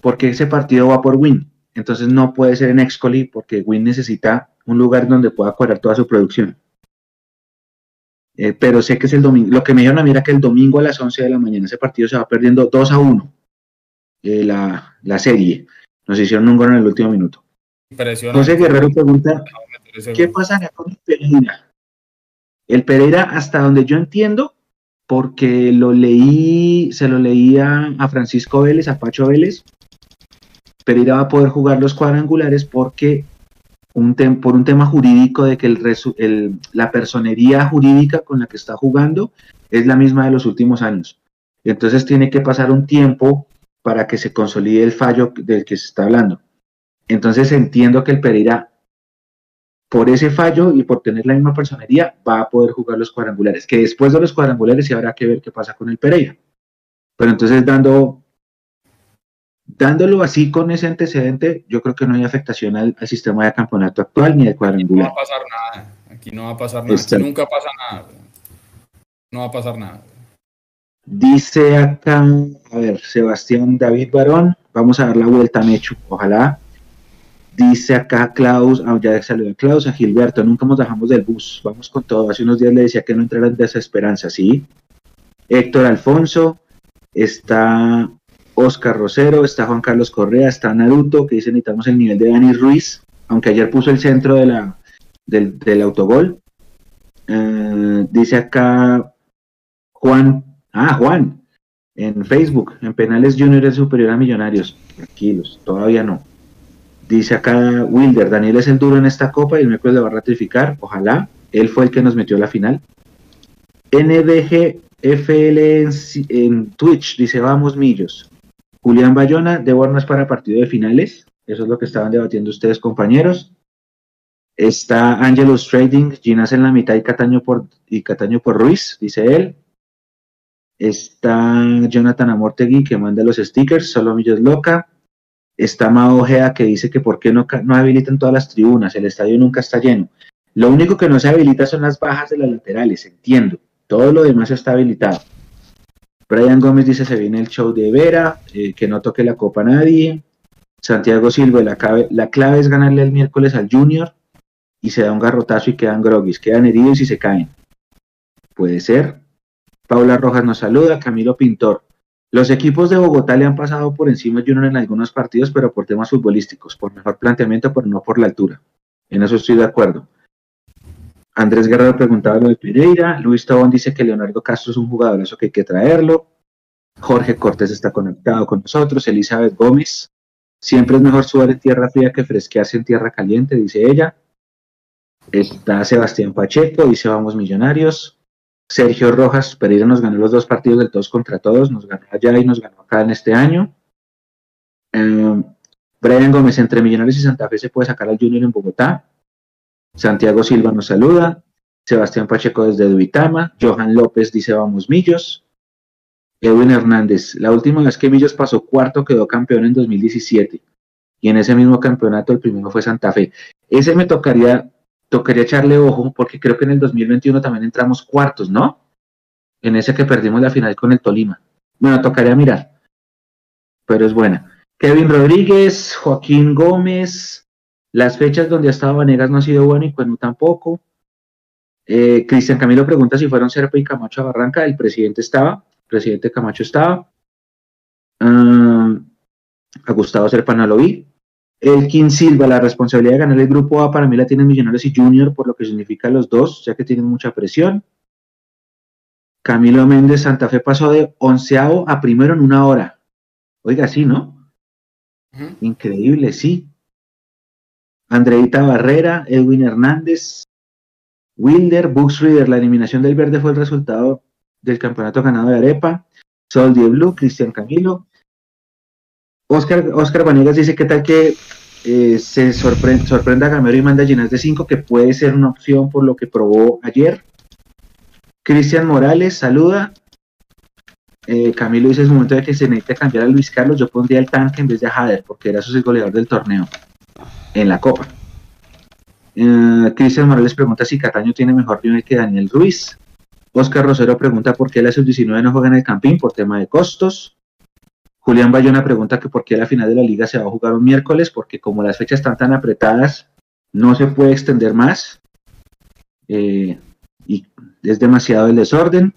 porque ese partido va por Win. Entonces no puede ser en Excoli porque Win necesita un lugar donde pueda cuadrar toda su producción. Eh, pero sé que es el domingo. Lo que me dijeron a mí era que el domingo a las 11 de la mañana ese partido se va perdiendo 2 a 1 eh, la, la serie. Nos hicieron un gol en el último minuto. José Guerrero pregunta, ¿qué pasará con el Pereira? El Pereira, hasta donde yo entiendo, porque lo leí, se lo leía a Francisco Vélez, a Pacho Vélez, Pereira va a poder jugar los cuadrangulares porque un por un tema jurídico de que el, el, la personería jurídica con la que está jugando es la misma de los últimos años. Entonces tiene que pasar un tiempo para que se consolide el fallo del que se está hablando. Entonces entiendo que el Pereira, por ese fallo y por tener la misma personería, va a poder jugar los cuadrangulares, que después de los cuadrangulares sí habrá que ver qué pasa con el Pereira. Pero entonces dando, dándolo así con ese antecedente, yo creo que no hay afectación al, sistema de campeonato actual ni al cuadrangular. No va a pasar nada, aquí no va a pasar nada, aquí nunca pasa nada. No va a pasar nada. Dice acá, a ver, Sebastián David Barón, vamos a dar la vuelta a Mechu, ojalá. Dice acá Klaus, ah, ya salió Klaus, a Gilberto, nunca nos dejamos del bus, vamos con todo. Hace unos días le decía que no entrara en desesperanza, ¿sí? Héctor Alfonso, está Oscar Rosero, está Juan Carlos Correa, está Naruto, que dice necesitamos el nivel de Dani Ruiz, aunque ayer puso el centro de la, del, del autogol. Uh, dice acá Juan Ah, Juan, en Facebook, en penales Junior es superior a Millonarios. Tranquilos, todavía no. Dice acá Wilder, Daniel es el duro en esta copa y el miércoles le va a ratificar. Ojalá. Él fue el que nos metió a la final. NDGFL en, en Twitch dice, vamos Millos. Julián Bayona, de no es para partido de finales. Eso es lo que estaban debatiendo ustedes, compañeros. Está Angelus Trading, Ginas en la mitad y Cataño por, y Cataño por Ruiz, dice él. Está Jonathan Amortegui que manda los stickers, solo Millos Loca. Está Mao Ojea que dice que por qué no, no habilitan todas las tribunas, el estadio nunca está lleno. Lo único que no se habilita son las bajas de las laterales, entiendo. Todo lo demás está habilitado. Brian Gómez dice se viene el show de Vera, eh, que no toque la copa a nadie. Santiago Silva, la clave, la clave es ganarle el miércoles al Junior y se da un garrotazo y quedan groguis, quedan heridos y se caen. Puede ser. Paula Rojas nos saluda, Camilo Pintor. Los equipos de Bogotá le han pasado por encima de Junior en algunos partidos, pero por temas futbolísticos, por mejor planteamiento, pero no por la altura. En eso estoy de acuerdo. Andrés Guerrero preguntaba lo de Pereira. Luis Tobón dice que Leonardo Castro es un jugador, eso que hay que traerlo. Jorge Cortés está conectado con nosotros. Elizabeth Gómez. Siempre es mejor sudar en tierra fría que fresquearse en tierra caliente, dice ella. Está Sebastián Pacheco, dice vamos millonarios. Sergio Rojas, Pereira nos ganó los dos partidos del todos contra todos, nos ganó allá y nos ganó acá en este año. Eh, Brian Gómez, entre Millonarios y Santa Fe se puede sacar al Junior en Bogotá. Santiago Silva nos saluda. Sebastián Pacheco desde Duitama. Johan López dice vamos Millos. Edwin Hernández, la última vez que Millos pasó cuarto quedó campeón en 2017. Y en ese mismo campeonato el primero fue Santa Fe. Ese me tocaría tocaría echarle ojo porque creo que en el 2021 también entramos cuartos, ¿no? En ese que perdimos la final con el Tolima. Bueno, tocaría mirar, pero es buena. Kevin Rodríguez, Joaquín Gómez, las fechas donde ha estado Vanegas no ha sido bueno y Cuenú tampoco. Eh, Cristian Camilo pregunta si fueron Serpa y Camacho a Barranca. El presidente estaba, el presidente Camacho estaba. Uh, a Gustavo Serpa no lo vi. El King Silva, la responsabilidad de ganar el grupo A para mí la tienen Millonarios y Junior, por lo que significa los dos, ya que tienen mucha presión. Camilo Méndez, Santa Fe pasó de onceavo a primero en una hora. Oiga, sí, ¿no? Increíble, sí. Andreita Barrera, Edwin Hernández, Wilder, Reader, la eliminación del verde fue el resultado del campeonato ganado de Arepa. Sol Blue, Cristian Camilo. Oscar, Oscar Vanegas dice que tal que eh, se sorpre- sorprenda a Gamero y manda llenas de 5, que puede ser una opción por lo que probó ayer. Cristian Morales saluda. Eh, Camilo dice es momento de que se necesite cambiar a Luis Carlos. Yo pondría el tanque en vez de a Jader, porque era su goleador del torneo en la Copa. Eh, Cristian Morales pregunta si Cataño tiene mejor nivel que Daniel Ruiz. Oscar Rosero pregunta por qué la sub-19 no juega en el Campín por tema de costos. Julián Bayona pregunta que por qué la final de la liga se va a jugar un miércoles, porque como las fechas están tan apretadas, no se puede extender más. Eh, y es demasiado el desorden.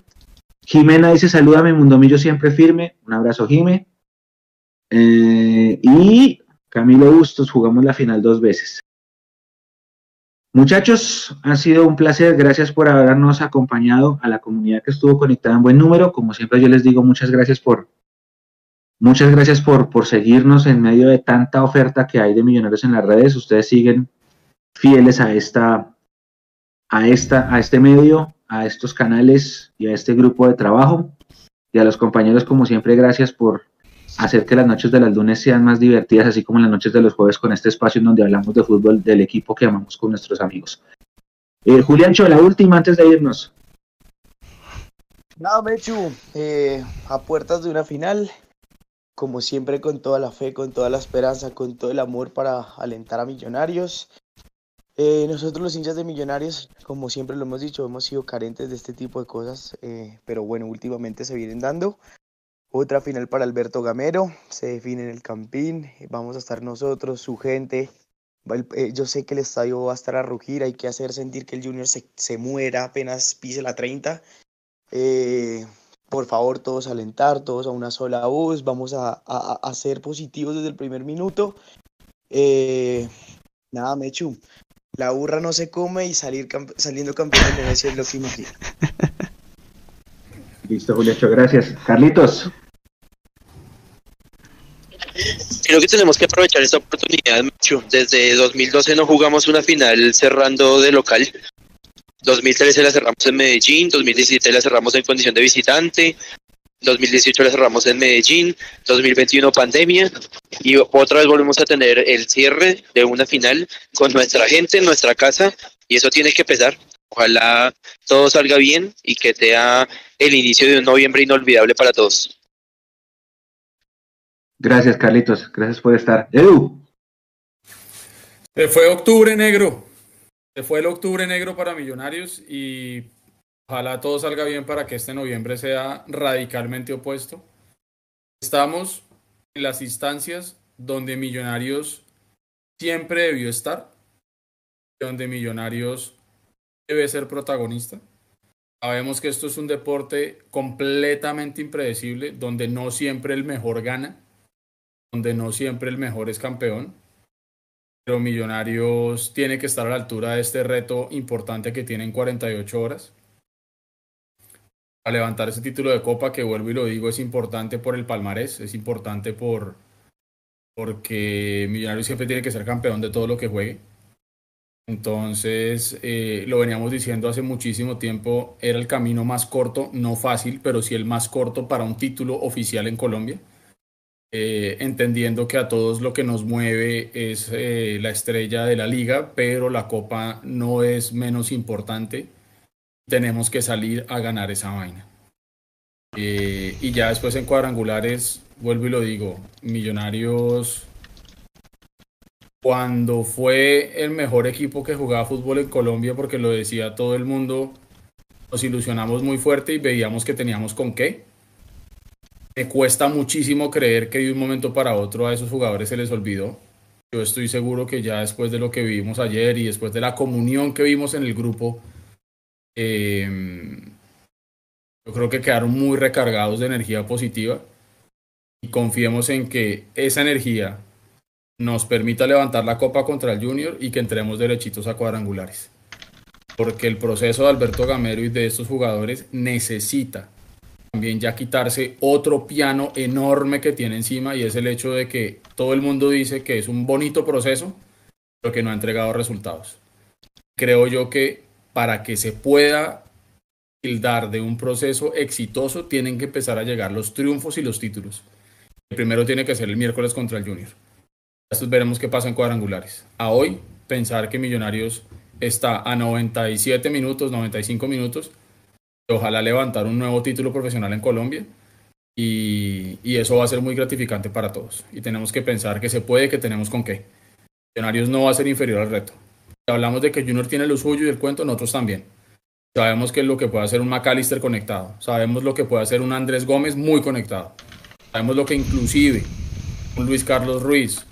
Jimena dice, salúdame, Mundomillo siempre firme. Un abrazo, Jime. Eh, y Camilo Bustos, jugamos la final dos veces. Muchachos, ha sido un placer. Gracias por habernos acompañado a la comunidad que estuvo conectada en buen número. Como siempre, yo les digo muchas gracias por muchas gracias por, por seguirnos en medio de tanta oferta que hay de millonarios en las redes. Ustedes siguen fieles a esta a esta a este medio, a estos canales y a este grupo de trabajo. Y a los compañeros, como siempre, gracias por hacer que las noches de las lunes sean más divertidas, así como las noches de los jueves con este espacio en donde hablamos de fútbol del equipo que amamos con nuestros amigos. Eh, Julián Cho, la última antes de irnos. Nada, Mechu, eh, a puertas de una final, como siempre con toda la fe, con toda la esperanza, con todo el amor para alentar a Millonarios. Eh, nosotros los hinchas de Millonarios, como siempre lo hemos dicho, hemos sido carentes de este tipo de cosas, eh, pero bueno, últimamente se vienen dando. Otra final para Alberto Gamero, se define en el Campín, vamos a estar nosotros, su gente. Eh, yo sé que el estadio va a estar a rugir, hay que hacer sentir que el Junior se, se muera apenas pise la 30. Por favor, todos alentar, todos a una sola voz, vamos a, a- a ser positivos desde el primer minuto. Eh, nada, Mechu, la burra no se come y salir camp- saliendo campeón de Venecia es lo que imagino. [laughs] Listo, Julián Cho, gracias. Carlitos, Creo que tenemos que aprovechar esta oportunidad, Mechu. Desde 2012 no jugamos una final cerrando de local. 2013 la cerramos en Medellín, 2017 la cerramos en condición de visitante, 2018 la cerramos en Medellín, 2021 pandemia y otra vez volvemos a tener el cierre de una final con nuestra gente en nuestra casa y eso tiene que pesar. Ojalá todo salga bien y que sea el inicio de un noviembre inolvidable para todos. gracias, Carlitos, gracias por estar. Edu, Se fue octubre negro. Se fue el octubre negro para Millonarios y ojalá todo salga bien para que este noviembre sea radicalmente opuesto. Estamos en las instancias donde Millonarios siempre debió estar, donde Millonarios debe ser protagonista. Sabemos que esto es un deporte completamente impredecible, donde no siempre el mejor gana, donde no siempre el mejor es campeón pero Millonarios tiene que estar a la altura de este reto importante que tiene en 48 horas. A levantar ese título de Copa, que vuelvo y lo digo, es importante por el palmarés, es importante por porque Millonarios siempre tiene que ser campeón de todo lo que juegue. Entonces, eh, lo veníamos diciendo hace muchísimo tiempo, era el camino más corto, no fácil, pero sí el más corto para un título oficial en Colombia eh, entendiendo que a todos lo que nos mueve es eh, la estrella de la liga, pero la copa no es menos importante. Tenemos que salir a ganar esa vaina. Eh, y ya después en cuadrangulares, vuelvo y lo digo, Millonarios, cuando fue el mejor equipo que jugaba fútbol en Colombia, porque lo decía todo el mundo, nos ilusionamos muy fuerte y veíamos que teníamos con qué me cuesta muchísimo creer que de un momento para otro a esos jugadores se les olvidó. Yo estoy seguro que ya después de lo que vivimos ayer y después de la comunión que vimos en el grupo, eh, yo creo que quedaron muy recargados de energía positiva y confiemos en que esa energía nos permita levantar la copa contra el Junior y que entremos derechitos a cuadrangulares. Porque el proceso de Alberto Gamero y de estos jugadores necesita también ya quitarse otro piano enorme que tiene encima y es el hecho de que todo el mundo dice que es un bonito proceso, pero que no ha entregado resultados. Creo yo que para que se pueda dar de un proceso exitoso tienen que empezar a llegar los triunfos y los títulos. El primero tiene que ser el miércoles contra el Junior. Después veremos qué pasa en cuadrangulares. A hoy, pensar que Millonarios está a 97 minutos, 95 minutos, ojalá levantar un nuevo título profesional en Colombia. Y, y, eso va a ser muy gratificante para todos. Y tenemos que pensar que se puede, que tenemos con qué. Millonarios no va a ser inferior al reto. Si hablamos de que Junior tiene lo suyo y el cuento, nosotros también. Sabemos que lo que puede hacer un McAllister conectado. Sabemos lo que puede hacer un Andrés Gómez muy conectado. Sabemos lo que inclusive un Luis Carlos Ruiz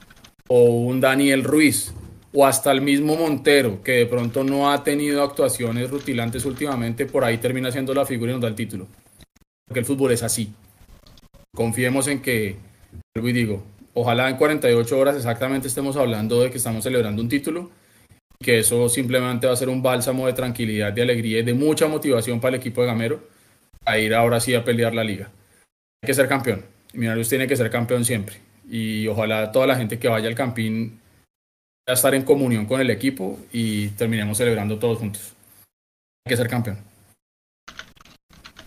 o un Daniel Ruiz o hasta el mismo Montero, que de pronto no ha tenido actuaciones rutilantes últimamente, por ahí termina siendo la figura y nos da el título. Porque el fútbol es así. Confiemos en que, vuelvo y digo, ojalá en 48 horas exactamente estemos hablando de que estamos celebrando un título, que eso simplemente va a ser un bálsamo de tranquilidad, de alegría y de mucha motivación para el equipo de Gamero a ir ahora sí a pelear la liga. Hay que ser campeón. Millonarios tiene que ser campeón siempre. Y ojalá toda la gente que vaya al Campín a estar en comunión con el equipo y terminemos celebrando todos juntos. Hay que ser campeón.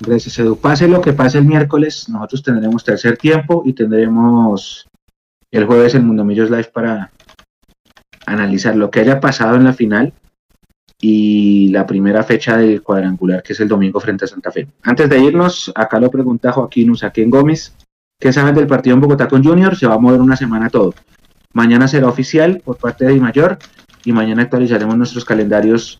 Gracias, Edu. Pase lo que pase el miércoles, nosotros tendremos tercer tiempo y tendremos el jueves el Mundo Millos Live para analizar lo que haya pasado en la final y la primera fecha del cuadrangular, que es el domingo frente a Santa Fe. Antes de irnos, acá lo pregunta Joaquín Usaquén Gómez. ¿Qué saben del partido en Bogotá con Junior? Se va a mover una semana todo. Mañana será oficial por parte de Di Mayor y mañana actualizaremos nuestros calendarios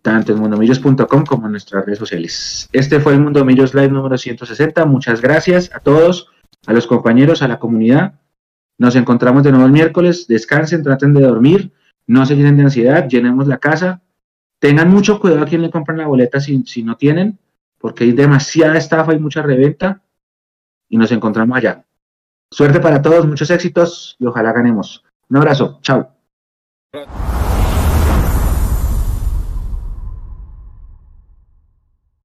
tanto en mundomillos.com como en nuestras redes sociales. Este fue el Mundo Millos Live número 160. Muchas gracias a todos, a los compañeros, a la comunidad. Nos encontramos de nuevo el miércoles. Descansen, traten de dormir, no se llenen de ansiedad, llenemos la casa. Tengan mucho cuidado a quien le compran la boleta si, si no tienen, porque hay demasiada estafa y mucha reventa. Y nos encontramos allá. Suerte para todos, muchos éxitos y ojalá ganemos. Un abrazo, chao.